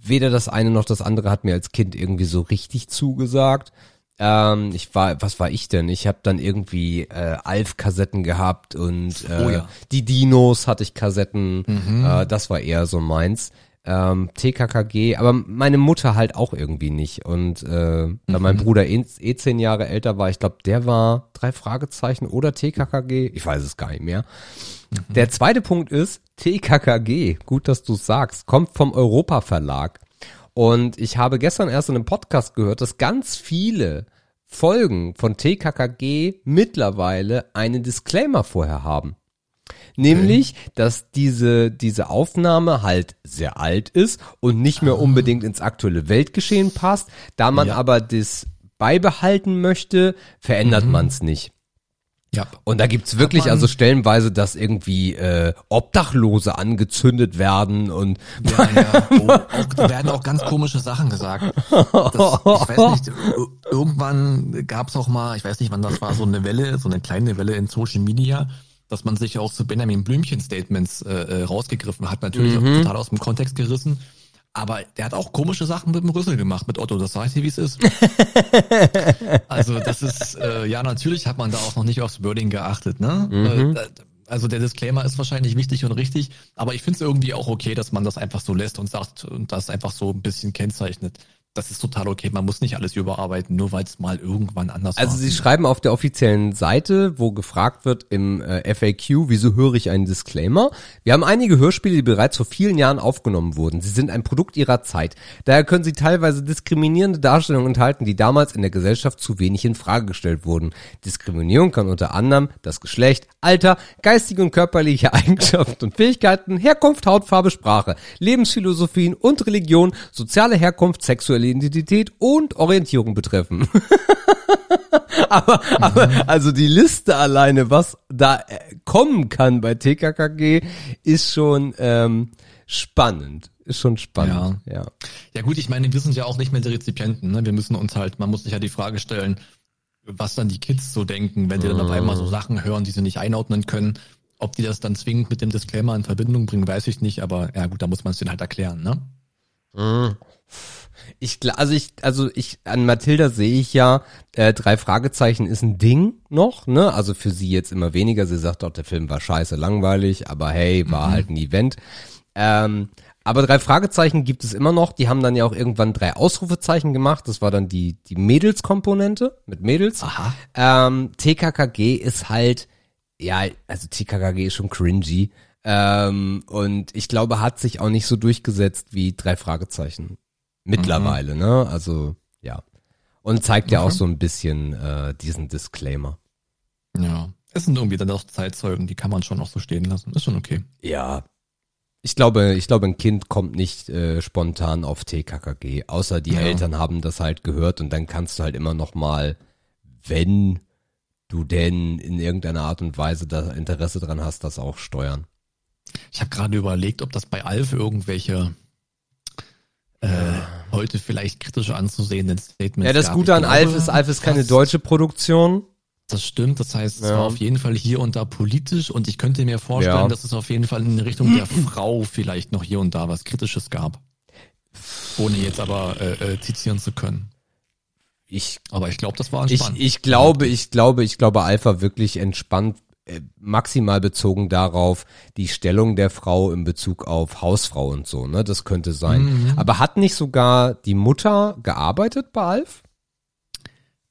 weder das eine noch das andere hat mir als Kind irgendwie so richtig zugesagt. Ähm, ich war, was war ich denn? Ich habe dann irgendwie äh, Alf-Kassetten gehabt und äh, Oh ja. die Dinos hatte ich Kassetten. Mhm. Äh, das war eher so meins. Ähm, TKKG, aber meine Mutter halt auch irgendwie nicht. Und äh, da Mhm. mein Bruder eh, eh zehn Jahre älter war, ich glaube, der war drei Fragezeichen oder TKKG. Ich weiß es gar nicht mehr. Mhm. Der zweite Punkt ist TKKG. Gut, dass du sagst. Kommt vom Europa Verlag. Und ich habe gestern erst in einem Podcast gehört, dass ganz viele Folgen von TKKG mittlerweile einen Disclaimer vorher haben. Nämlich, dass diese, diese Aufnahme halt sehr alt ist und nicht mehr unbedingt ins aktuelle Weltgeschehen passt. Da man Ja. aber das beibehalten möchte, verändert man's nicht. Ja. Und da gibt's wirklich man- also stellenweise, dass irgendwie äh, Obdachlose angezündet werden und Ja, ja. Oh, auch, da werden auch ganz komische Sachen gesagt. Das, ich weiß nicht, ir- irgendwann gab's auch mal, ich weiß nicht, wann das war, so eine Welle, so eine kleine Welle in Social Media, dass man sich auch zu Benjamin Blümchen Statements äh, äh, rausgegriffen hat, natürlich auch total aus dem Kontext gerissen. Aber der hat auch komische Sachen mit dem Rüssel gemacht, mit Otto, das sag ich dir, wie es ist. also das ist, äh, ja natürlich hat man da auch noch nicht aufs Wording geachtet, ne? Äh, da- also der Disclaimer ist wahrscheinlich wichtig und richtig, aber ich finde es irgendwie auch okay, dass man das einfach so lässt und sagt und das einfach so ein bisschen kennzeichnet. Das ist total okay, man muss nicht alles überarbeiten, nur weil es mal irgendwann anders Also war. sie schreiben auf der offiziellen Seite, wo gefragt wird im äh, FAQ, wieso höre ich einen Disclaimer? Wir haben einige Hörspiele, die bereits vor vielen Jahren aufgenommen wurden. Sie sind ein Produkt ihrer Zeit. Daher können sie teilweise diskriminierende Darstellungen enthalten, die damals in der Gesellschaft zu wenig in Frage gestellt wurden. Diskriminierung kann unter anderem das Geschlecht, Alter, geistige und körperliche Eigenschaften und Fähigkeiten, Herkunft, Hautfarbe, Sprache, Lebensphilosophien und Religion, soziale Herkunft, sexuelle Identität und Orientierung betreffen. aber, aber also die Liste alleine, was da äh, kommen kann bei TKKG, ist schon ähm, spannend. Ist schon spannend. Ja. Ja gut, ich meine, wir sind ja auch nicht mehr die Rezipienten. Ne? Wir müssen uns halt, man muss sich ja die Frage stellen, was dann die Kids so denken, wenn die dann auf einmal so Sachen hören, die sie nicht einordnen können. Ob die das dann zwingend mit dem Disclaimer in Verbindung bringen, weiß ich nicht, aber ja gut, da muss man es denen halt erklären, ne? Ich, gl- also ich, also ich, an Mathilda sehe ich ja, äh, drei Fragezeichen ist ein Ding noch, ne? Also für sie jetzt immer weniger. Sie sagt doch, der Film war scheiße langweilig, aber hey, war halt ein Event. Ähm, aber drei Fragezeichen gibt es immer noch. Die haben dann ja auch irgendwann drei Ausrufezeichen gemacht. Das war dann die, die Mädels-Komponente mit Mädels. Aha. Ähm, TKKG ist halt, ja, also TKKG ist schon cringy. Ähm, und ich glaube, hat sich auch nicht so durchgesetzt wie drei Fragezeichen. Mittlerweile, ne? Also, ja. Und zeigt ja auch Okay. so ein bisschen äh, diesen Disclaimer. Ja. Es sind irgendwie dann auch Zeitzeugen, die kann man schon noch so stehen lassen. Ist schon okay. Ja. Ich glaube, ich glaube, ein Kind kommt nicht äh, spontan auf TKKG, außer die Ja. Eltern haben das halt gehört und dann kannst du halt immer noch mal, wenn du denn in irgendeiner Art und Weise da Interesse dran hast, das auch steuern. Ich habe gerade überlegt, ob das bei Alf irgendwelche äh, heute vielleicht kritisch anzusehenden Statements Ja, das. Gute Ich an Alf ist, Alf ist keine deutsche Produktion. Das stimmt, das heißt, es Ja. war auf jeden Fall hier und da politisch und ich könnte mir vorstellen, Ja. dass es auf jeden Fall in Richtung der Frau vielleicht noch hier und da was Kritisches gab. Ohne jetzt aber äh, äh, zitieren zu können. Ich Aber ich glaube, das war Ich, entspannt. ich glaube, ich glaube, ich glaube, Alpha wirklich entspannt, äh, maximal bezogen darauf, die Stellung der Frau in Bezug auf Hausfrau und so, ne? Das könnte sein. Mhm. Aber hat nicht sogar die Mutter gearbeitet bei Alf?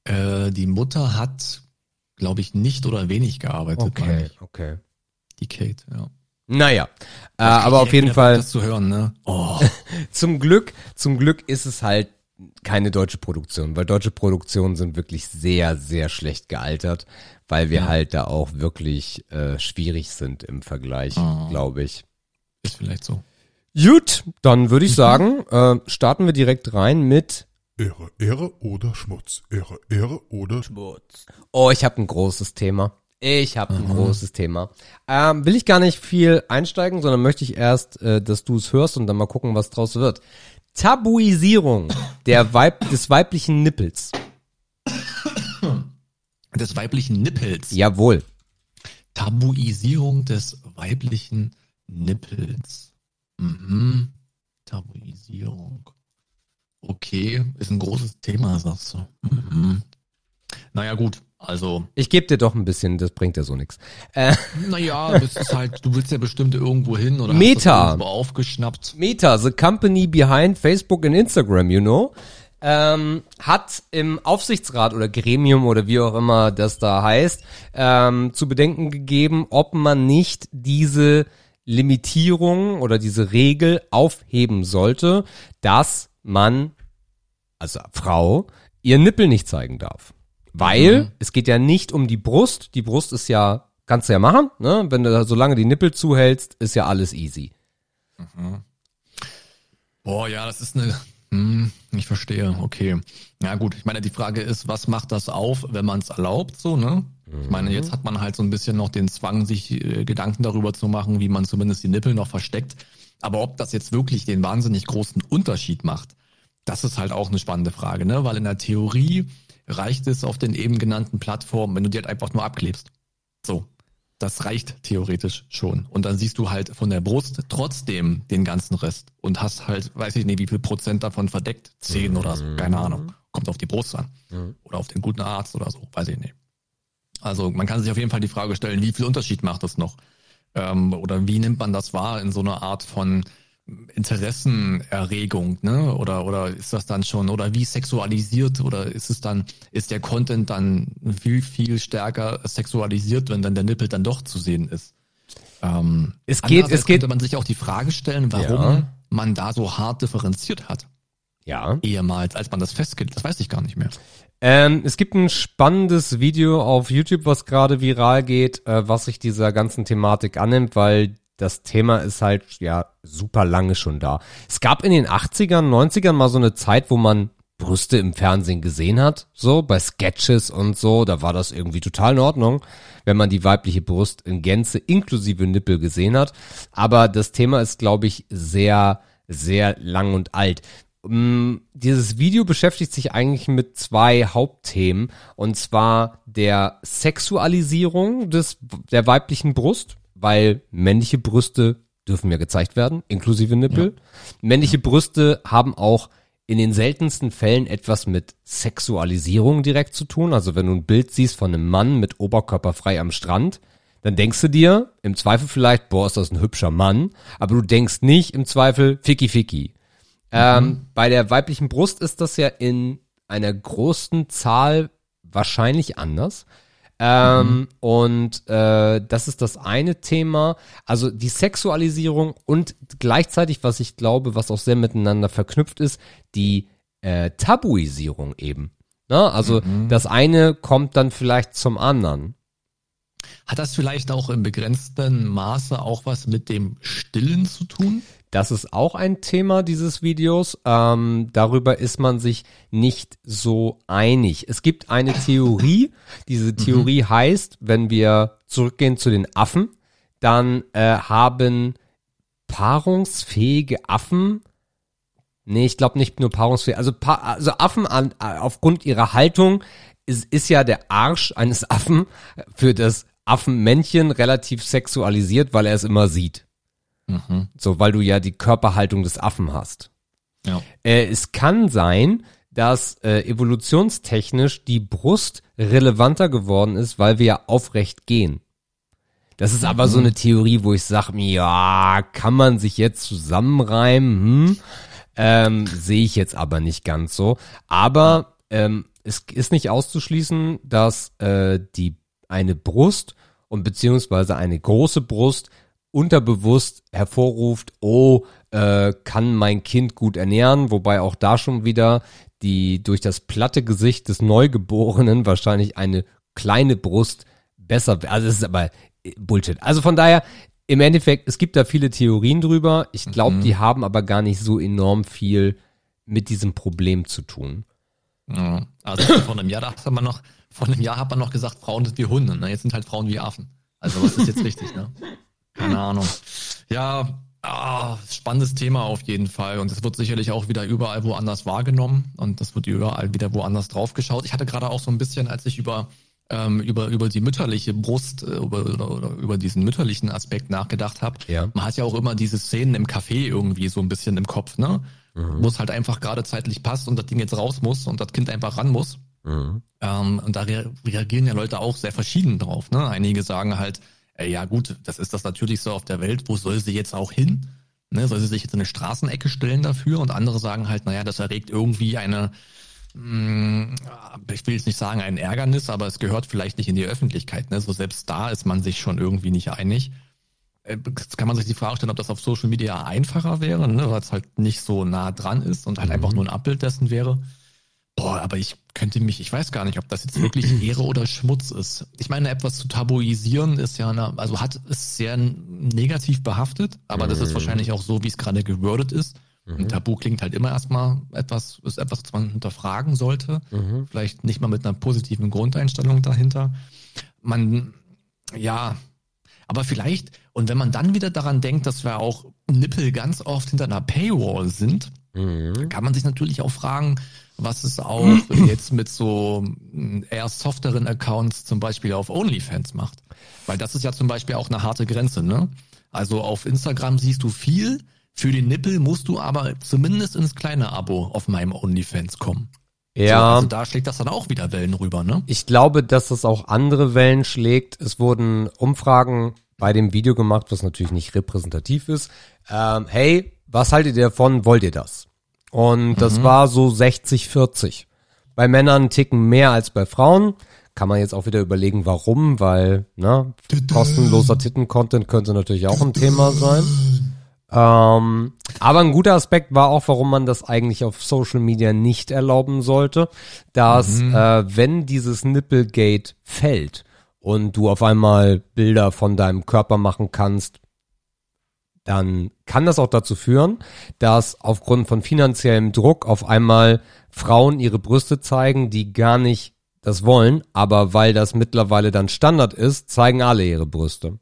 äh, die Mutter hat, glaube ich, nicht oder wenig gearbeitet, ich. okay. Die Kate, ja. Naja, äh, aber auf jeden Fall. Das zu hören, ne? Oh. zum Glück, zum Glück ist es halt keine deutsche Produktion, weil deutsche Produktionen sind wirklich sehr, sehr schlecht gealtert, weil wir Ja. halt da auch wirklich äh, schwierig sind im Vergleich, Oh. glaube ich. Ist vielleicht so. Gut, dann würde ich Mhm. sagen, äh, starten wir direkt rein mit. Ehre, Ehre oder Schmutz. Ehre, Ehre oder Schmutz. Oh, ich habe ein großes Thema. Ich habe ein großes Thema. Ähm, will ich gar nicht viel einsteigen, sondern möchte ich erst, äh, dass du es hörst und dann mal gucken, was draus wird. Tabuisierung der Weib des weiblichen Nippels. Des weiblichen Nippels. Jawohl. Tabuisierung des weiblichen Nippels. Mhm. Tabuisierung. Okay, ist ein großes Thema, sagst du. Mhm. Naja, gut, also, Ich gebe dir doch ein bisschen, das bringt ja so nichts. Äh, naja, das ist halt, du willst ja bestimmt irgendwo hin oder Meta. hast das aufgeschnappt. Meta, the company behind Facebook and Instagram, you know, ähm, hat im Aufsichtsrat oder Gremium oder wie auch immer das da heißt, ähm, zu bedenken gegeben, ob man nicht diese Limitierung oder diese Regel aufheben sollte, dass man, also Frau, ihr Nippel nicht zeigen darf. Weil es geht ja nicht um die Brust. Die Brust ist ja, kannst du ja machen, ne? Wenn du da solange die Nippel zuhältst, ist ja alles easy. Boah, ja, das ist eine. Hm, ich verstehe, okay. Ja gut, ich meine, die Frage ist, was macht das auf, wenn man es erlaubt, so, ne? Ich meine, jetzt hat man halt so ein bisschen noch den Zwang, sich äh, Gedanken darüber zu machen, wie man zumindest die Nippel noch versteckt. Aber ob das jetzt wirklich den wahnsinnig großen Unterschied macht, das ist halt auch eine spannende Frage, ne? Weil in der Theorie reicht es auf den eben genannten Plattformen, wenn du die halt einfach nur abklebst. So. Das reicht theoretisch schon. Und dann siehst du halt von der Brust trotzdem den ganzen Rest und hast halt, weiß ich nicht, wie viel Prozent davon verdeckt. Zehn oder so, keine Ahnung. Kommt auf die Brust an. Oder auf den guten Arzt oder so, weiß ich nicht. Also man kann sich auf jeden Fall die Frage stellen, wie viel Unterschied macht das noch? Ähm, oder wie nimmt man das wahr in so einer Art von Interessenerregung, ne? Oder oder ist das dann schon oder wie sexualisiert oder ist es dann ist der Content dann viel viel stärker sexualisiert, wenn dann der Nippel dann doch zu sehen ist? Ähm, Es geht- es geht- könnte man sich auch die Frage stellen, warum Ja. man da so hart differenziert hat Ja. ehemals, als man das festgelegt. Das weiß ich gar nicht mehr. Ähm, es gibt ein spannendes Video auf YouTube, was gerade viral geht, äh, was sich dieser ganzen Thematik annimmt, weil das Thema ist halt ja super lange schon da. Es gab in den 80ern, 90ern mal so eine Zeit, wo man Brüste im Fernsehen gesehen hat, so bei Sketches und so, da war das irgendwie total in Ordnung, wenn man die weibliche Brust in Gänze inklusive Nippel gesehen hat. Aber das Thema ist, glaube ich, sehr, sehr lang und alt. Mm, Dieses Video beschäftigt sich eigentlich mit zwei Hauptthemen und zwar der Sexualisierung des, der weiblichen Brust, weil männliche Brüste dürfen ja gezeigt werden, inklusive Nippel. Männliche Brüste haben auch in den seltensten Fällen etwas mit Sexualisierung direkt zu tun. Also wenn du ein Bild siehst von einem Mann mit Oberkörper frei am Strand, dann denkst du dir im Zweifel vielleicht, boah, ist das ein hübscher Mann, aber du denkst nicht im Zweifel, ficky ficky. Ähm, bei der weiblichen Brust ist das ja in einer großen Zahl wahrscheinlich anders. Ähm, Und äh, das ist das eine Thema. Also die Sexualisierung und gleichzeitig, was ich glaube, was auch sehr miteinander verknüpft ist, die äh, Tabuisierung eben. Ne? Also das eine kommt dann vielleicht zum anderen. Hat das vielleicht auch im begrenzten Maße auch was mit dem Stillen zu tun? Das ist auch ein Thema dieses Videos. Ähm, darüber ist man sich nicht so einig. Es gibt eine Theorie. Diese Theorie heißt, wenn wir zurückgehen zu den Affen, dann äh, haben paarungsfähige Affen Nee, ich glaube nicht nur paarungsfähig. Also, pa also Affen an, aufgrund ihrer Haltung ist, ist ja der Arsch eines Affen für das Affenmännchen relativ sexualisiert, weil er es immer sieht. So, weil du ja die Körperhaltung des Affen hast. Ja. Äh, es kann sein, dass äh, evolutionstechnisch die Brust relevanter geworden ist, weil wir ja aufrecht gehen. Das ist aber so eine Theorie, wo ich sage, ja, kann man sich jetzt zusammenreimen, hm? ähm, sehe ich jetzt aber nicht ganz so. Aber ähm, es ist nicht auszuschließen, dass äh, die eine Brust und beziehungsweise eine große Brust unterbewusst hervorruft, oh, äh, kann mein Kind gut ernähren, wobei auch da schon wieder die durch das platte Gesicht des Neugeborenen wahrscheinlich eine kleine Brust besser, also es ist aber Bullshit. Also von daher, im Endeffekt, es gibt da viele Theorien drüber. Ich glaube, Mhm. die haben aber gar nicht so enorm viel mit diesem Problem zu tun. Ja. Also vor einem Jahr dachte man noch, vor einem Jahr hat man noch gesagt, Frauen sind wie Hunde, ne? Jetzt sind halt Frauen wie Affen. Also was ist jetzt richtig, ne? Keine Ahnung. Ja, ah, spannendes Thema auf jeden Fall. Und es wird sicherlich auch wieder überall woanders wahrgenommen und das wird überall wieder woanders draufgeschaut. Ich hatte gerade auch so ein bisschen, als ich über ähm, über über die mütterliche Brust äh, über, oder, oder über diesen mütterlichen Aspekt nachgedacht habe. Ja. Man hat ja auch immer diese Szenen im Café irgendwie so ein bisschen im Kopf, ne? Wo es halt einfach gerade zeitlich passt und das Ding jetzt raus muss und das Kind einfach ran muss. Mhm. Ähm, und da rea reagieren ja Leute auch sehr verschieden drauf. Ne? Einige sagen halt, ja gut, das ist das Natürlichste auf der Welt, wo soll sie jetzt auch hin? Ne? Soll sie sich jetzt in eine Straßenecke stellen dafür? Und andere sagen halt, naja, das erregt irgendwie eine, mh, ich will jetzt nicht sagen ein Ärgernis, aber es gehört vielleicht nicht in die Öffentlichkeit. Ne? So selbst da ist man sich schon irgendwie nicht einig. Äh, Jetzt kann man sich die Frage stellen, ob das auf Social Media einfacher wäre, ne? weil es halt nicht so nah dran ist und halt einfach nur ein Abbild dessen wäre. Boah, aber ich könnte mich, ich weiß gar nicht, ob das jetzt wirklich Ehre oder Schmutz ist. Ich meine, etwas zu tabuisieren ist ja, eine, also hat ist sehr negativ behaftet, aber das ist wahrscheinlich auch so, wie es gerade gewordet ist. Ein Tabu klingt halt immer erstmal etwas, ist etwas, was man hinterfragen sollte. Vielleicht nicht mal mit einer positiven Grundeinstellung dahinter. Man, ja, aber vielleicht, und wenn man dann wieder daran denkt, dass wir auch Nippel ganz oft hinter einer Paywall sind, Mhm. kann man sich natürlich auch fragen, was es auch jetzt mit so mm, eher softeren Accounts zum Beispiel auf OnlyFans macht. Weil das ist ja zum Beispiel auch eine harte Grenze, ne? Also auf Instagram siehst du viel, für den Nippel musst du aber zumindest ins kleine Abo auf meinem OnlyFans kommen. So, Ja, also da schlägt das dann auch wieder Wellen rüber, ne? ich glaube, dass es auch andere Wellen schlägt. Es wurden Umfragen bei dem Video gemacht, was natürlich nicht repräsentativ ist. Ähm, hey, was haltet ihr davon? Wollt ihr das? Und das war so 60, 40. Bei Männern Ticken mehr als bei Frauen. Kann man jetzt auch wieder überlegen, warum, weil, ne, kostenloser Titten-Content könnte natürlich auch ein Thema sein. Ähm, aber ein guter Aspekt war auch, warum man das eigentlich auf Social Media nicht erlauben sollte, dass äh, wenn dieses Nipplegate fällt und du auf einmal Bilder von deinem Körper machen kannst, dann kann das auch dazu führen, dass aufgrund von finanziellem Druck auf einmal Frauen ihre Brüste zeigen, die gar nicht das wollen, aber weil das mittlerweile dann Standard ist, zeigen alle ihre Brüste.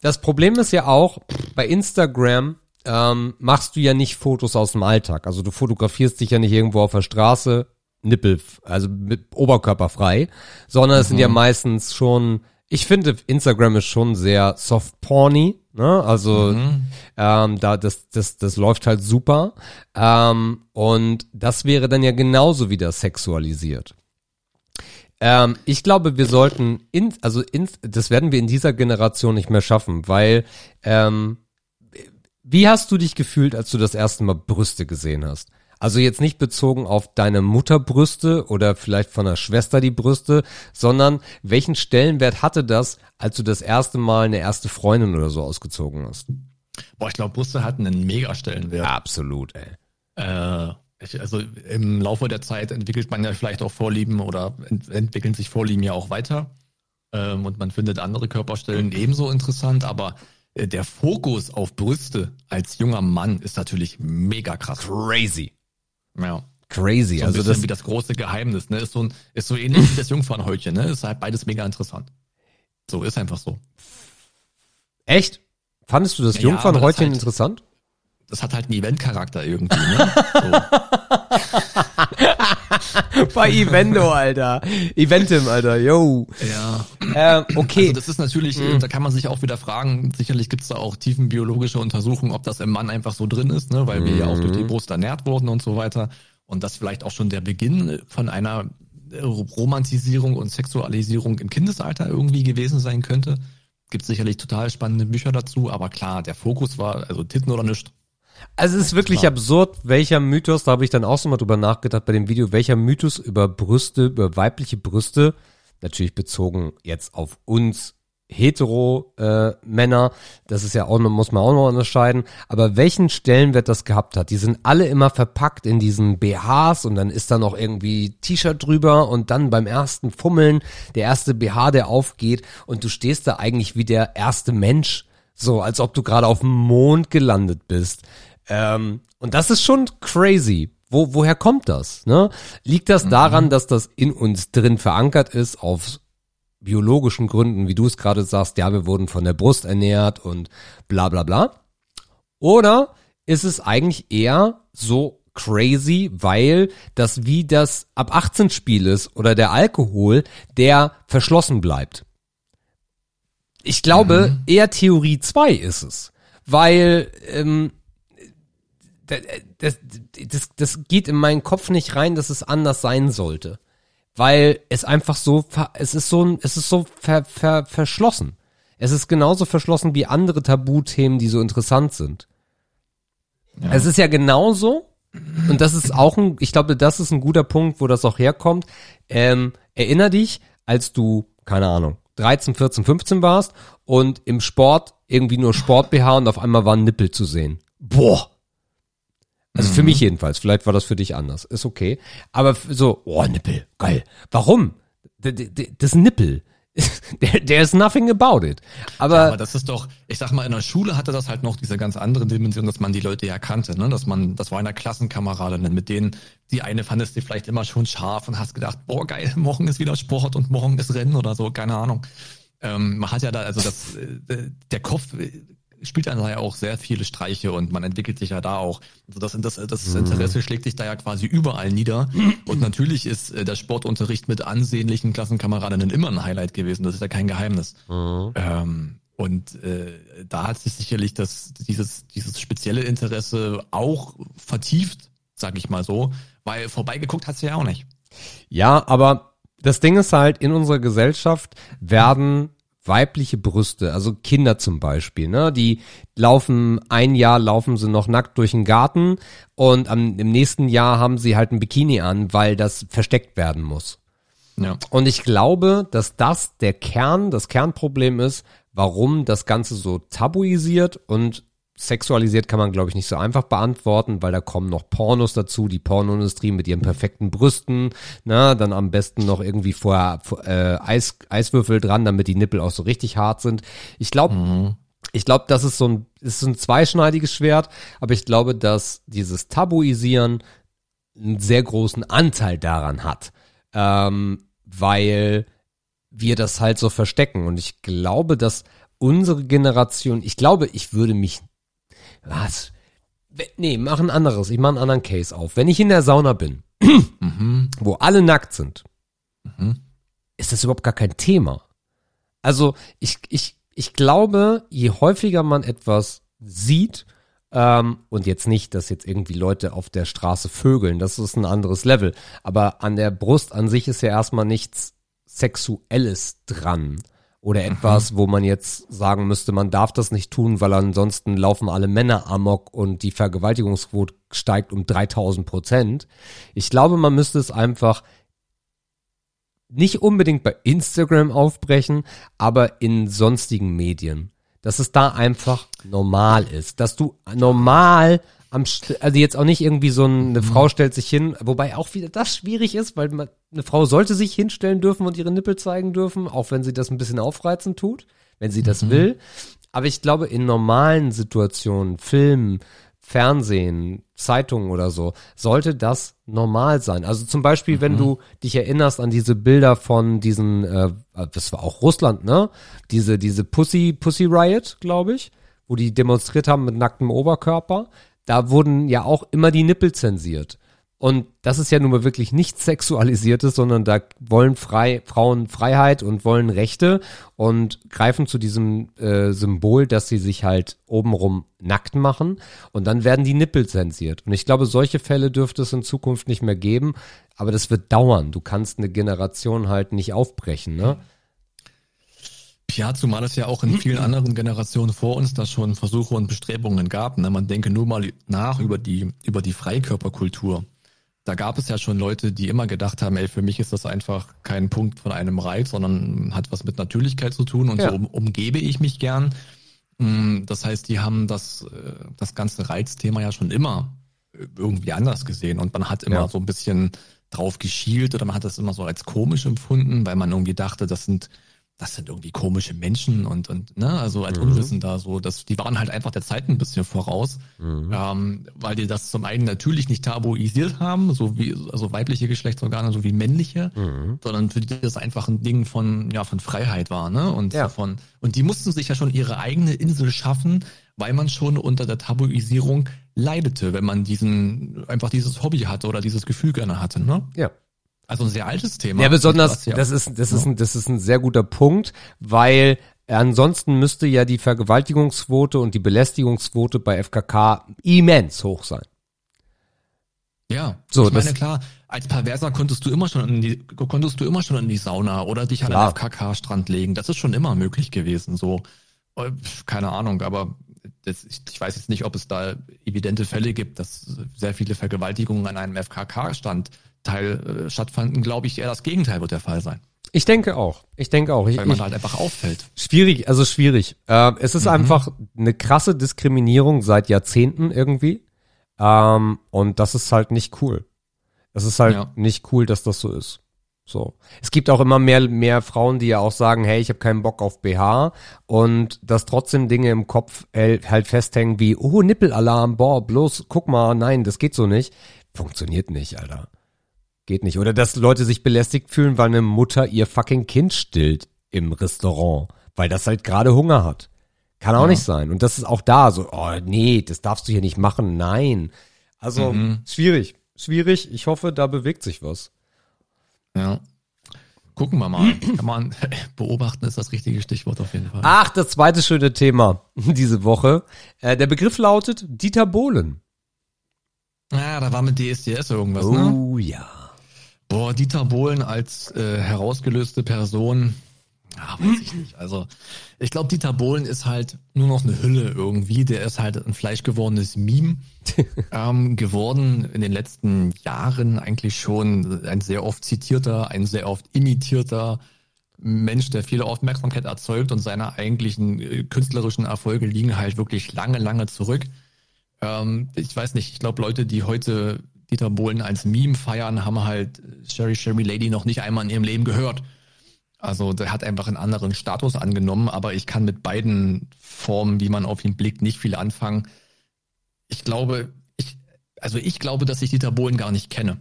Das Problem ist ja auch, bei Instagram ähm, machst du ja nicht Fotos aus dem Alltag. Also du fotografierst dich ja nicht irgendwo auf der Straße, Nippel, also mit Oberkörper frei, sondern es sind ja meistens schon, ich finde, Instagram ist schon sehr soft porny, ne? Also ähm, da das, das, das läuft halt super. Ähm, und das wäre dann ja genauso wieder sexualisiert. Ähm, ich glaube, wir sollten, in, also in, das werden wir in dieser Generation nicht mehr schaffen, weil, ähm, wie hast du dich gefühlt, als du das erste Mal Brüste gesehen hast? Also jetzt nicht bezogen auf deine Mutterbrüste oder vielleicht von der Schwester die Brüste, sondern welchen Stellenwert hatte das, als du das erste Mal eine erste Freundin oder so ausgezogen hast? Boah, ich glaube, Brüste hatten einen Mega-Stellenwert. Absolut, ey. Äh, ich, also im Laufe der Zeit entwickelt man ja vielleicht auch Vorlieben oder ent entwickeln sich Vorlieben ja auch weiter. Ähm, und man findet andere Körperstellen ebenso interessant, aber äh, der Fokus auf Brüste als junger Mann ist natürlich mega krass. Crazy. Ja. Crazy. So also das, wie das große Geheimnis, ne? Ist so, ein, ist so ähnlich wie das Jungfernhäutchen, ne? Ist halt beides mega interessant. So, ist einfach so. echt? Fandest du das Ja, Jungfernhäutchen das halt- interessant? Das hat halt einen Eventcharakter irgendwie, ne? So. Bei Evento, Alter. Eventim, Alter, yo. Ja. Äh, okay. Also das ist natürlich, äh, da kann man sich auch wieder fragen, sicherlich gibt's da auch tiefenbiologische Untersuchungen, ob das im Mann einfach so drin ist, ne? weil wir ja auch durch die Brust ernährt wurden und so weiter. Und das vielleicht auch schon der Beginn von einer äh, Romantisierung und Sexualisierung im Kindesalter irgendwie gewesen sein könnte. Gibt sicherlich total spannende Bücher dazu, aber klar, der Fokus war also Titten oder nichts. Also es ist wirklich Klar. absurd, welcher Mythos, da habe ich dann auch so mal drüber nachgedacht bei dem Video, welcher Mythos über Brüste, über weibliche Brüste, natürlich bezogen jetzt auf uns hetero äh, Männer, das ist ja auch noch, muss man auch noch unterscheiden, aber welchen Stellenwert das gehabt hat, die sind alle immer verpackt in diesen BHs und dann ist da noch irgendwie T-Shirt drüber und dann beim ersten Fummeln der erste BH, der aufgeht und du stehst da eigentlich wie der erste Mensch, so als ob du gerade auf dem Mond gelandet bist. Ähm, und das ist schon crazy. Wo, woher kommt das? Ne? Liegt das daran, dass das in uns drin verankert ist, auf biologischen Gründen, wie du es gerade sagst, ja, wir wurden von der Brust ernährt und bla bla bla? Oder ist es eigentlich eher so crazy, weil das wie das ab 18 Spiel ist oder der Alkohol, der verschlossen bleibt? Ich glaube, Mhm. eher Theorie 2 ist es. Weil ähm, das, das, das geht in meinen Kopf nicht rein, dass es anders sein sollte. Weil es einfach so, es ist so, es ist so ver, ver, verschlossen. Es ist genauso verschlossen wie andere Tabuthemen, die so interessant sind. Es ist ja genauso, und das ist auch ein, ich glaube, das ist ein guter Punkt, wo das auch herkommt. Ähm, erinner dich, als du, keine Ahnung, 13, 14, 15 warst und im Sport irgendwie nur Sport BH und auf einmal war ein Nippel zu sehen. Boah. Also für mich jedenfalls, vielleicht war das für dich anders, ist okay. Aber so, oh, Nippel, geil. Warum? D Das Nippel. Der, der ist nothing about it. Aber, Aber das ist doch, ich sag mal, in der Schule hatte das halt noch diese ganz andere Dimension, dass man die Leute ja kannte, ne? Dass man, das war einer Klassenkameradin, mit denen die eine fandest du vielleicht immer schon scharf und hast gedacht, boah, geil, morgen ist wieder Sport und morgen ist Rennen oder so, keine Ahnung. Ähm, man hat ja da, also das, äh, der Kopf spielt dann ja auch sehr viele Streiche und man entwickelt sich ja da auch. Also das, das, das Interesse schlägt sich da ja quasi überall nieder. Und natürlich ist äh, der Sportunterricht mit ansehnlichen Klassenkameradinnen immer ein Highlight gewesen. Das ist ja kein Geheimnis. Ähm, und äh, da hat sich sicherlich das, dieses, dieses spezielle Interesse auch vertieft, sag ich mal so, weil vorbeigeguckt hat sie ja auch nicht. Ja, aber das Ding ist halt, in unserer Gesellschaft werden weibliche Brüste, also Kinder zum Beispiel, ne, die laufen, ein Jahr laufen sie noch nackt durch den Garten und am, im nächsten Jahr haben sie halt ein Bikini an, weil das versteckt werden muss. Ja. Und ich glaube, dass das der Kern, das Kernproblem ist, warum das Ganze so tabuisiert und sexualisiert kann man, glaube ich, nicht so einfach beantworten, weil da kommen noch Pornos dazu, die Pornoindustrie mit ihren perfekten Brüsten, na, dann am besten noch irgendwie vorher äh, Eis, Eiswürfel dran, damit die Nippel auch so richtig hart sind. Ich glaube, ich glaube, das ist so ein, ist so ein zweischneidiges Schwert, aber ich glaube, dass dieses Tabuisieren einen sehr großen Anteil daran hat, ähm, weil wir das halt so verstecken. Und ich glaube, dass unsere Generation, ich glaube, ich würde mich, was? Nee, mach ein anderes. Ich mache einen anderen Case auf. Wenn ich in der Sauna bin, Mhm. wo alle nackt sind, Mhm. ist das überhaupt gar kein Thema. Also ich, ich, ich glaube, je häufiger man etwas sieht, ähm, und jetzt nicht, dass jetzt irgendwie Leute auf der Straße vögeln, das ist ein anderes Level, aber an der Brust an sich ist ja erstmal nichts Sexuelles dran. Oder etwas, wo man jetzt sagen müsste, man darf das nicht tun, weil ansonsten laufen alle Männer amok und die Vergewaltigungsquote steigt um 3000 Prozent. Ich glaube, man müsste es einfach nicht unbedingt bei Instagram aufbrechen, aber in sonstigen Medien. Dass es da einfach normal ist. Dass du normal am, also jetzt auch nicht irgendwie so ein- eine Frau stellt sich hin, wobei auch wieder das schwierig ist, weil man, eine Frau sollte sich hinstellen dürfen und ihre Nippel zeigen dürfen, auch wenn sie das ein bisschen aufreizend tut, wenn sie das will. Aber ich glaube, in normalen Situationen, Filmen, Fernsehen, Zeitungen oder so, sollte das normal sein. Also zum Beispiel, wenn du dich erinnerst an diese Bilder von diesen, äh, das war auch Russland, ne? Diese, diese Pussy, Pussy Riot, glaube ich, wo die demonstriert haben mit nacktem Oberkörper. Da wurden ja auch immer die Nippel zensiert. Und das ist ja nun mal wirklich nichts Sexualisiertes, sondern da wollen frei, Frauen Freiheit und wollen Rechte und greifen zu diesem äh, Symbol, dass sie sich halt obenrum nackt machen und dann werden die Nippel zensiert. Und ich glaube, solche Fälle dürfte es in Zukunft nicht mehr geben, aber das wird dauern. Du kannst eine Generation halt nicht aufbrechen, ne? Ja, zumal es ja auch in vielen anderen Generationen vor uns da schon Versuche und Bestrebungen gab. Ne? Man denke nur mal nach über die, über die Freikörperkultur. da gab es ja schon Leute, die immer gedacht haben, ey, für mich ist das einfach kein Punkt von einem Reiz, sondern hat was mit Natürlichkeit zu tun und Ja. so um, umgebe ich mich gern. Mm, Das heißt, die haben das, äh, das ganze Reizthema ja schon immer irgendwie anders gesehen und man hat immer Ja. so ein bisschen drauf geschielt oder man hat das immer so als komisch empfunden, weil man irgendwie dachte, das sind das sind irgendwie komische Menschen und und ne, also als Unwissender so, dass die waren halt einfach der Zeit ein bisschen voraus, ähm, weil die das zum einen natürlich nicht tabuisiert haben, so wie also weibliche Geschlechtsorgane, so wie männliche, sondern für die das einfach ein Ding von ja von Freiheit war, ne und Ja. von und die mussten sich ja schon ihre eigene Insel schaffen, weil man schon unter der Tabuisierung leidete, wenn man diesen einfach dieses Hobby hatte oder dieses Gefühl gerne hatte, ne? Ja. Also ein sehr altes Thema. Ja, besonders, das ist, das ist, ein, das ist ein sehr guter Punkt, weil ansonsten müsste ja die Vergewaltigungsquote und die Belästigungsquote bei FKK immens hoch sein. Ja, So, ich meine klar, als Perverser konntest du immer schon in die, konntest du immer schon in die Sauna oder dich an den FKK-Strand legen. Das ist schon immer möglich gewesen. So, Äh, keine Ahnung, aber das, ich, ich weiß jetzt nicht, ob es da evidente Fälle gibt, dass sehr viele Vergewaltigungen an einem FKK-Stand Teil äh, stattfanden. Glaube ich, eher das Gegenteil wird der Fall sein, Ich denke auch. Ich denke auch. Ich, weil man ich, halt einfach auffällt. schwierig, also schwierig. Äh, es ist einfach eine krasse Diskriminierung seit Jahrzehnten irgendwie. Ähm, und das ist halt nicht cool. Das ist halt Ja. nicht cool, dass das so ist. So. Es gibt auch immer mehr, mehr Frauen, die ja auch sagen, hey, ich habe keinen Bock auf BH und dass trotzdem Dinge im Kopf halt festhängen wie, oh, Nippelalarm, boah, bloß, guck mal, nein, das geht so nicht. Funktioniert nicht, Alter. Geht nicht. Oder dass Leute sich belästigt fühlen, weil eine Mutter ihr fucking Kind stillt im Restaurant, weil das halt gerade Hunger hat. Kann auch Ja. nicht sein. Und das ist auch da so, oh nee, das darfst du hier nicht machen, nein. Also, Mhm. schwierig, schwierig. Ich hoffe, da bewegt sich was. Ja. Gucken wir mal. Kann man beobachten, ist das richtige Stichwort auf jeden Fall. Ach, das zweite schöne Thema diese Woche. Äh, der Begriff lautet Dieter Bohlen. Ja, da war mit DSDS irgendwas, ne? Oh ja. Boah, Dieter Bohlen als äh, herausgelöste Person, ja, weiß ich nicht. Also, ich glaube, Dieter Bohlen ist halt nur noch eine Hülle irgendwie. Der ist halt ein fleischgewordenes Meme ähm, geworden in den letzten Jahren eigentlich schon ein sehr oft zitierter, ein sehr oft imitierter Mensch, der viel Aufmerksamkeit erzeugt und seine eigentlichen äh, künstlerischen Erfolge liegen halt wirklich lange, lange zurück. Ähm, ich weiß nicht, ich glaube, Leute, die heute Dieter Bohlen als Meme feiern, haben halt Sherry Sherry Lady noch nicht einmal in ihrem Leben gehört. Also der hat einfach einen anderen Status angenommen, aber ich kann mit beiden Formen, wie man auf ihn blickt, nicht viel anfangen. Ich glaube, ich, also ich glaube, dass ich Dieter Bohlen gar nicht kenne.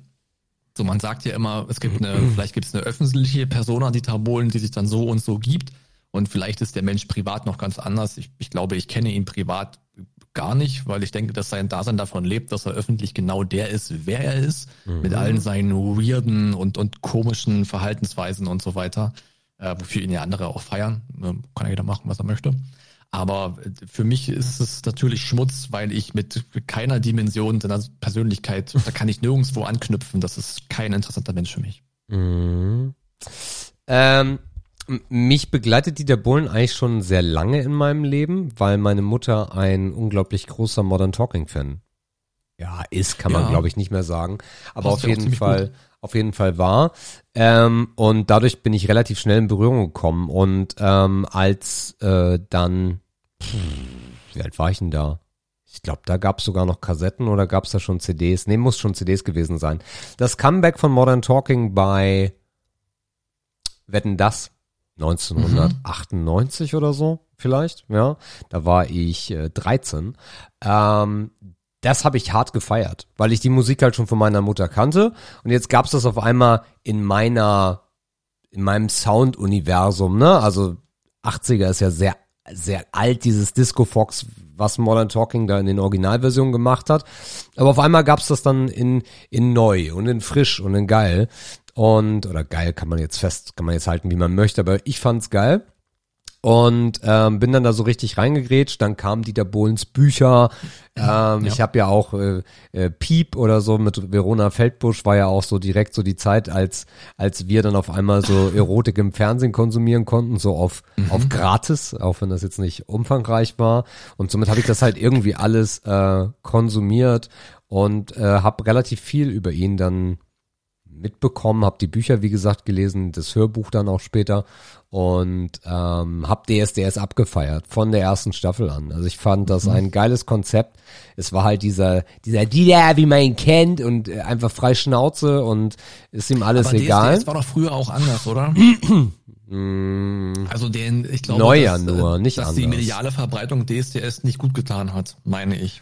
So, man sagt ja immer, es gibt eine, vielleicht gibt es eine öffentliche Persona Dieter Bohlen, die sich dann so und so gibt. Und vielleicht ist der Mensch privat noch ganz anders. Ich, ich glaube, ich kenne ihn privat gar nicht, weil ich denke, dass sein Dasein davon lebt, dass er öffentlich genau der ist, wer er ist, mit allen seinen weirden und, und komischen Verhaltensweisen und so weiter, äh, wofür ihn ja andere auch feiern. Ähm, kann ja jeder machen, was er möchte. Aber äh, für mich ist es natürlich Schmutz, weil ich mit keiner Dimension seiner Persönlichkeit, da kann ich nirgendwo anknüpfen. Das ist kein interessanter Mensch für mich. Mhm. Ähm, mich begleitet Dieter Bohlen eigentlich schon sehr lange in meinem Leben, weil meine Mutter ein unglaublich großer Modern Talking Fan ja ist, kann man Ja. glaube ich nicht mehr sagen, aber Passt auf jeden Fall gut. auf jeden Fall war ähm, und dadurch bin ich relativ schnell in Berührung gekommen und ähm, als äh, dann pff, wie alt war ich denn da? Ich glaube, da gab es sogar noch Kassetten oder gab es da schon CDs? Nee, muss schon CDs gewesen sein. Das Comeback von Modern Talking bei Wetten das 1998 oder so vielleicht, ja. Da war ich äh, 13. Ähm, das habe ich hart gefeiert, weil ich die Musik halt schon von meiner Mutter kannte und jetzt gab's das auf einmal in meiner in meinem Sound-Universum, ne? Also 80er ist ja sehr sehr alt, dieses Disco Fox, was Modern Talking da in den Originalversionen gemacht hat. Aber auf einmal gab's das dann in, in neu und in frisch und in geil. Und, oder geil kann man jetzt fest, kann man jetzt halten, wie man möchte, aber ich fand's geil. Und ähm, bin dann da so richtig reingegrätscht. Dann kamen Dieter Bohlens Bücher. Ähm, Ich habe ja auch äh, äh, Piep oder so mit Verona Feldbusch war ja auch so direkt so die Zeit, als als wir dann auf einmal so Erotik im Fernsehen konsumieren konnten, so auf auf gratis, auch wenn das jetzt nicht umfangreich war. Und somit habe ich das halt irgendwie alles äh, konsumiert und äh, habe relativ viel über ihn dann mitbekommen, habe die Bücher wie gesagt gelesen, das Hörbuch dann auch später und ähm, habe DSDS abgefeiert von der ersten Staffel an. Also ich fand das ein geiles Konzept. Es war halt dieser dieser Dieter, wie man ihn kennt und äh, einfach frei Schnauze und ist ihm alles Aber egal. DSDS war doch früher auch anders, oder? also den, ich glaube, Neuer dass, nur, äh, nicht dass die anders. mediale Verbreitung DSDS nicht gut getan hat, meine ich.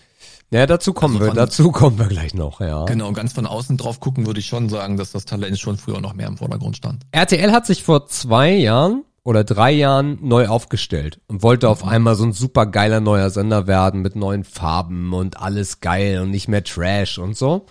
Ja, dazu kommen Also wir, dazu kommen wir gleich noch, ja. Genau, ganz von außen drauf gucken würde ich schon sagen, dass das Talent schon früher noch mehr im Vordergrund stand. RTL hat sich vor zwei Jahren oder drei Jahren neu aufgestellt und wollte auf einmal so ein super geiler neuer Sender werden mit neuen Farben und alles geil und nicht mehr Trash und so.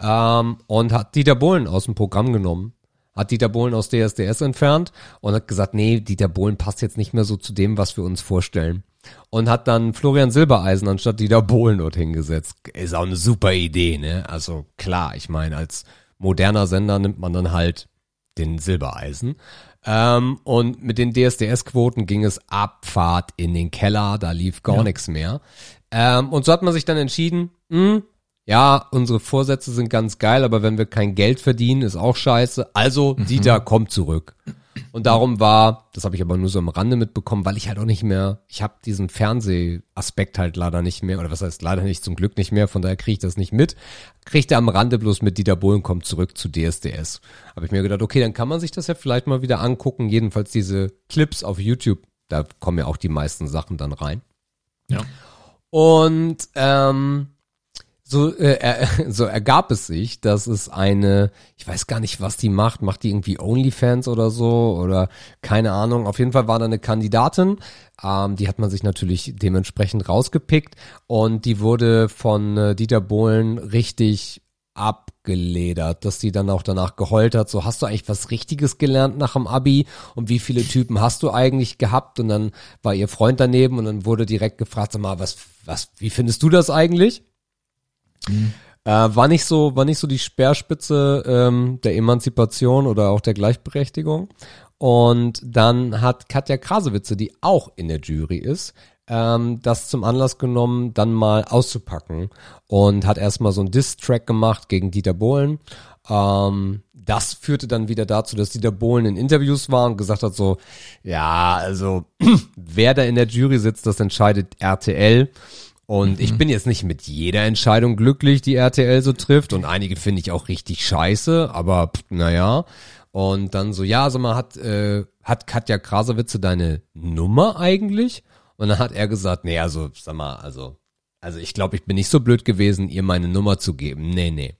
Ähm, und hat Dieter Bohlen aus dem Programm genommen. Hat Dieter Bohlen aus DSDS entfernt und hat gesagt, nee, Dieter Bohlen passt jetzt nicht mehr so zu dem, was wir uns vorstellen. Und hat dann Florian Silbereisen anstatt Dieter Bohlen dort hingesetzt. Ist auch eine super Idee, ne? Also klar, ich meine, als moderner Sender nimmt man dann halt den Silbereisen. Ähm, und mit den DSDS-Quoten ging es Abfahrt in den Keller, da lief gar nichts mehr. Ähm, und so hat man sich dann entschieden, hm, ja, unsere Vorsätze sind ganz geil, aber wenn wir kein Geld verdienen, ist auch scheiße. Also, Dieter, komm zurück. Und darum war, das habe ich aber nur so am Rande mitbekommen, weil ich halt auch nicht mehr, ich habe diesen Fernsehaspekt halt leider nicht mehr, oder was heißt leider nicht, zum Glück nicht mehr, von daher kriege ich das nicht mit. Kriegt er am Rande bloß mit Dieter Bohlen kommt zurück zu DSDS. Habe ich mir gedacht, okay, dann kann man sich das ja vielleicht mal wieder angucken, jedenfalls diese Clips auf YouTube, da kommen ja auch die meisten Sachen dann rein. Ja. Und ähm, so, äh, so ergab es sich, dass es eine, ich weiß gar nicht, was die macht, macht die irgendwie OnlyFans oder so? Oder keine Ahnung. Auf jeden Fall war da eine Kandidatin, ähm, die hat man sich natürlich dementsprechend rausgepickt. Und die wurde von äh, Dieter Bohlen richtig abgeledert, dass die dann auch danach geheult hat, so hast du eigentlich was Richtiges gelernt nach dem Abi? Und wie viele Typen hast du eigentlich gehabt? Und dann war ihr Freund daneben und dann wurde direkt gefragt, sag mal, was, was, wie findest du das eigentlich? Äh, war nicht so, war nicht so die Speerspitze ähm, der Emanzipation oder auch der Gleichberechtigung. Und dann hat Katja Krasewitze, die auch in der Jury ist, ähm, das zum Anlass genommen, dann mal auszupacken und hat erstmal so einen Diss-Track gemacht gegen Dieter Bohlen. Ähm, das führte dann wieder dazu, dass Dieter Bohlen in Interviews war und gesagt hat so, ja, also wer da in der Jury sitzt, das entscheidet RTL. Und ich bin jetzt nicht mit jeder Entscheidung glücklich, die RTL so trifft. Und einige finde ich auch richtig scheiße, aber pff, naja. Und dann so, ja, sag mal, hat, äh, hat Katja Krasowitze deine Nummer eigentlich? Und dann hat er gesagt, nee, also, sag mal, also, also ich glaube, ich bin nicht so blöd gewesen, ihr meine Nummer zu geben. Nee, nee.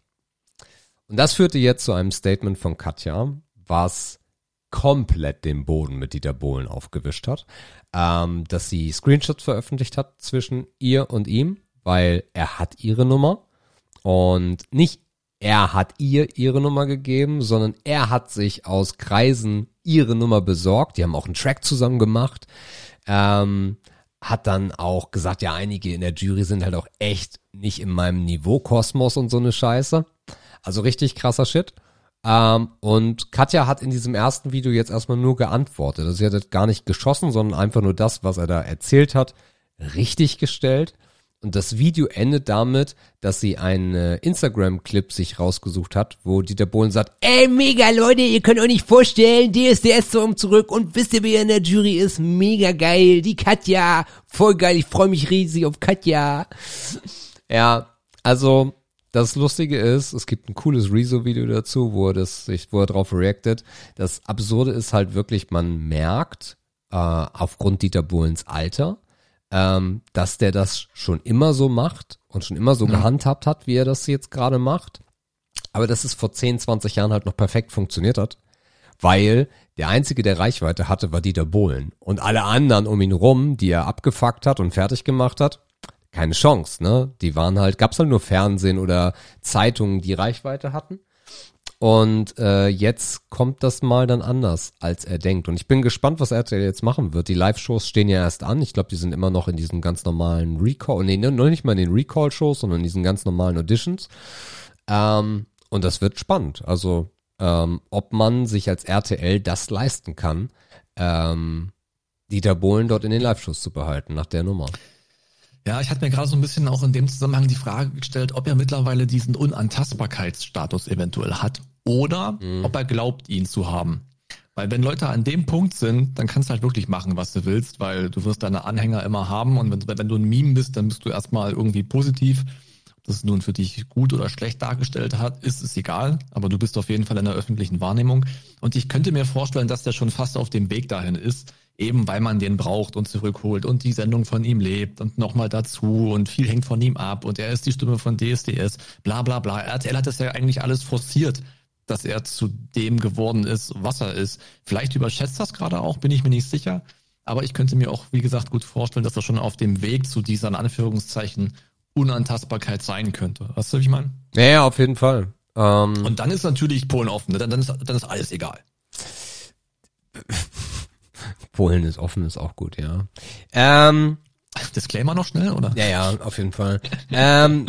Und das führte jetzt zu einem Statement von Katja, was komplett den Boden mit Dieter Bohlen aufgewischt hat, ähm, dass sie Screenshots veröffentlicht hat zwischen ihr und ihm, weil er hat ihre Nummer und nicht er hat ihr ihre Nummer gegeben, sondern er hat sich aus Kreisen ihre Nummer besorgt. Die haben auch einen Track zusammen gemacht. Ähm, hat dann auch gesagt, ja, einige in der Jury sind halt auch echt nicht in meinem Niveau Kosmos und so eine Scheiße. Also richtig krasser Shit. Ähm, und Katja hat in diesem ersten Video jetzt erstmal nur geantwortet. Also sie hat gar nicht geschossen, sondern einfach nur das, was er da erzählt hat, richtig gestellt. Und das Video endet damit, dass sie einen äh, Instagram-Clip sich rausgesucht hat, wo Dieter Bohlen sagt, ey, mega Leute, ihr könnt euch nicht vorstellen, DSDS so um zurück und wisst ihr, wer in der Jury ist? Mega geil, die Katja, voll geil, ich freue mich riesig auf Katja. Ja, also das Lustige ist, es gibt ein cooles Rezo-Video dazu, wo er das, sich, wo er drauf reactet. Das Absurde ist halt wirklich, man merkt, äh, aufgrund Dieter Bohlens Alter, ähm, dass der das schon immer so macht und schon immer so gehandhabt hat, wie er das jetzt gerade macht. Aber dass es vor 10, 20 Jahren halt noch perfekt funktioniert hat. Weil der Einzige, der Reichweite hatte, war Dieter Bohlen. Und alle anderen um ihn rum, die er abgefuckt hat und fertig gemacht hat, keine Chance, ne? Die waren halt, gab's halt nur Fernsehen oder Zeitungen, die Reichweite hatten. Und äh, jetzt kommt das mal dann anders, als er denkt. Und ich bin gespannt, was RTL jetzt machen wird. Die Live-Shows stehen ja erst an. Ich glaube, die sind immer noch in diesen ganz normalen Recall, nee, noch nicht mal in den Recall-Shows, sondern in diesen ganz normalen Auditions. Ähm, und das wird spannend. Also, ähm, ob man sich als RTL das leisten kann, ähm, Dieter Bohlen dort in den Live-Shows zu behalten, nach der Nummer. Ja, ich hatte mir gerade so ein bisschen auch in dem Zusammenhang die Frage gestellt, ob er mittlerweile diesen Unantastbarkeitsstatus eventuell hat oder mhm. ob er glaubt, ihn zu haben. Weil wenn Leute an dem Punkt sind, dann kannst du halt wirklich machen, was du willst, weil du wirst deine Anhänger immer haben und wenn, wenn du ein Meme bist, dann bist du erstmal irgendwie positiv. Ob das nun für dich gut oder schlecht dargestellt hat, ist es egal, aber du bist auf jeden Fall in der öffentlichen Wahrnehmung. Und ich könnte mir vorstellen, dass der schon fast auf dem Weg dahin ist, eben weil man den braucht und zurückholt und die Sendung von ihm lebt und nochmal dazu und viel hängt von ihm ab und er ist die Stimme von DSDS, bla bla bla. RTL hat das ja eigentlich alles forciert dass er zu dem geworden ist, was er ist. Vielleicht überschätzt das gerade auch, bin ich mir nicht sicher. Aber ich könnte mir auch, wie gesagt, gut vorstellen, dass er schon auf dem Weg zu dieser, in Anführungszeichen, Unantastbarkeit sein könnte. Weißt du, wie ich meine? Ja, ja, auf jeden Fall. Ähm Und dann ist natürlich Polen offen. Ne? Dann, dann, ist, dann ist alles egal. Polen ist offen, ist auch gut, ja. Ähm, Disclaimer noch schnell, oder? Ja, ja, auf jeden Fall. ähm,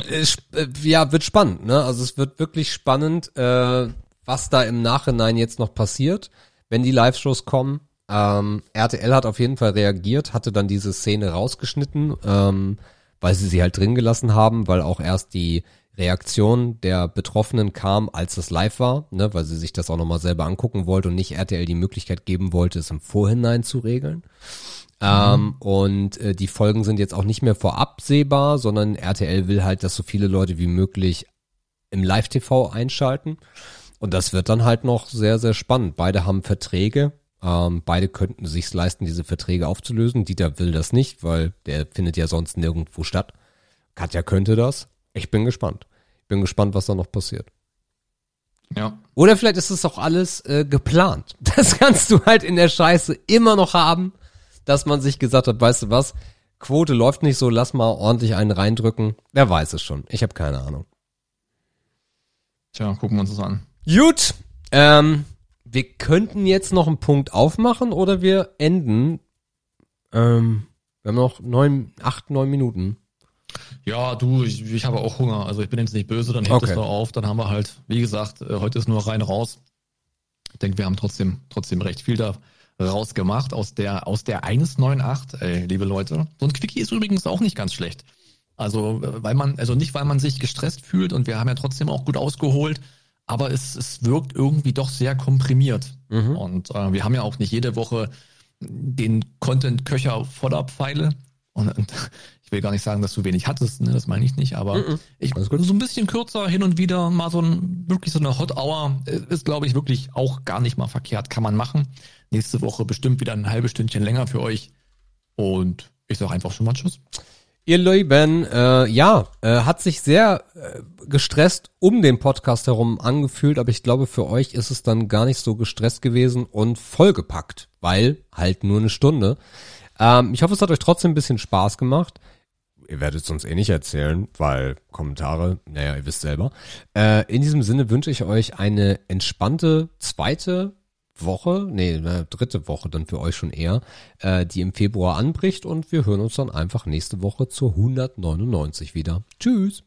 ja, wird spannend, ne? Also es wird wirklich spannend. Äh, was da im Nachhinein jetzt noch passiert, wenn die Live-Shows kommen. Ähm, RTL hat auf jeden Fall reagiert, hatte dann diese Szene rausgeschnitten, ähm, weil sie sie halt drin gelassen haben, weil auch erst die Reaktion der Betroffenen kam, als es live war, ne, weil sie sich das auch nochmal selber angucken wollte und nicht RTL die Möglichkeit geben wollte, es im Vorhinein zu regeln. Ähm, mhm. und äh, die Folgen sind jetzt auch nicht mehr vorab sehbar, sondern RTL will halt, dass so viele Leute wie möglich im Live-TV einschalten. Und das wird dann halt noch sehr, sehr spannend. Beide haben Verträge. Ähm, beide könnten sich leisten, diese Verträge aufzulösen. Dieter will das nicht, weil der findet ja sonst nirgendwo statt. Katja könnte das. Ich bin gespannt. Ich bin gespannt, was da noch passiert. Ja. Oder vielleicht ist es auch alles äh, geplant. Das kannst du halt in der Scheiße immer noch haben, dass man sich gesagt hat, weißt du was, Quote läuft nicht so, lass mal ordentlich einen reindrücken. Wer weiß es schon. Ich habe keine Ahnung. Tja, gucken wir uns das an. Gut. Ähm, wir könnten jetzt noch einen Punkt aufmachen oder wir enden. Ähm, wir haben noch neun, acht, neun Minuten. Ja, du, ich, ich habe auch Hunger. Also ich bin jetzt nicht böse, dann hebt okay. es doch auf. Dann haben wir halt, wie gesagt, äh, heute ist nur rein raus. Ich denke, wir haben trotzdem, trotzdem recht viel da rausgemacht aus der, aus der 198, ey, liebe Leute. So ein Quickie ist übrigens auch nicht ganz schlecht. Also, äh, weil man, also nicht, weil man sich gestresst fühlt und wir haben ja trotzdem auch gut ausgeholt, aber es, es wirkt irgendwie doch sehr komprimiert. Mhm. Und äh, wir haben ja auch nicht jede Woche den Content-Köcher voller Pfeile. Und, und, ich will gar nicht sagen, dass du wenig hattest, ne? das meine ich nicht, aber mhm. ich, so ein bisschen kürzer hin und wieder mal so ein, wirklich so eine Hot Hour äh, ist, glaube ich, wirklich auch gar nicht mal verkehrt, kann man machen. Nächste Woche bestimmt wieder ein halbes Stündchen länger für euch. Und ich sage einfach schon mal Tschüss. Ihr Lieben, äh, ja, äh, hat sich sehr äh, gestresst um den Podcast herum angefühlt, aber ich glaube, für euch ist es dann gar nicht so gestresst gewesen und vollgepackt, weil halt nur eine Stunde. Ähm, ich hoffe, es hat euch trotzdem ein bisschen Spaß gemacht. Ihr werdet es uns eh nicht erzählen, weil Kommentare, naja, ihr wisst selber. Äh, in diesem Sinne wünsche ich euch eine entspannte zweite Woche, nee, dritte Woche dann für euch schon eher, äh, die im Februar anbricht und wir hören uns dann einfach nächste Woche zur 199 wieder. Tschüss!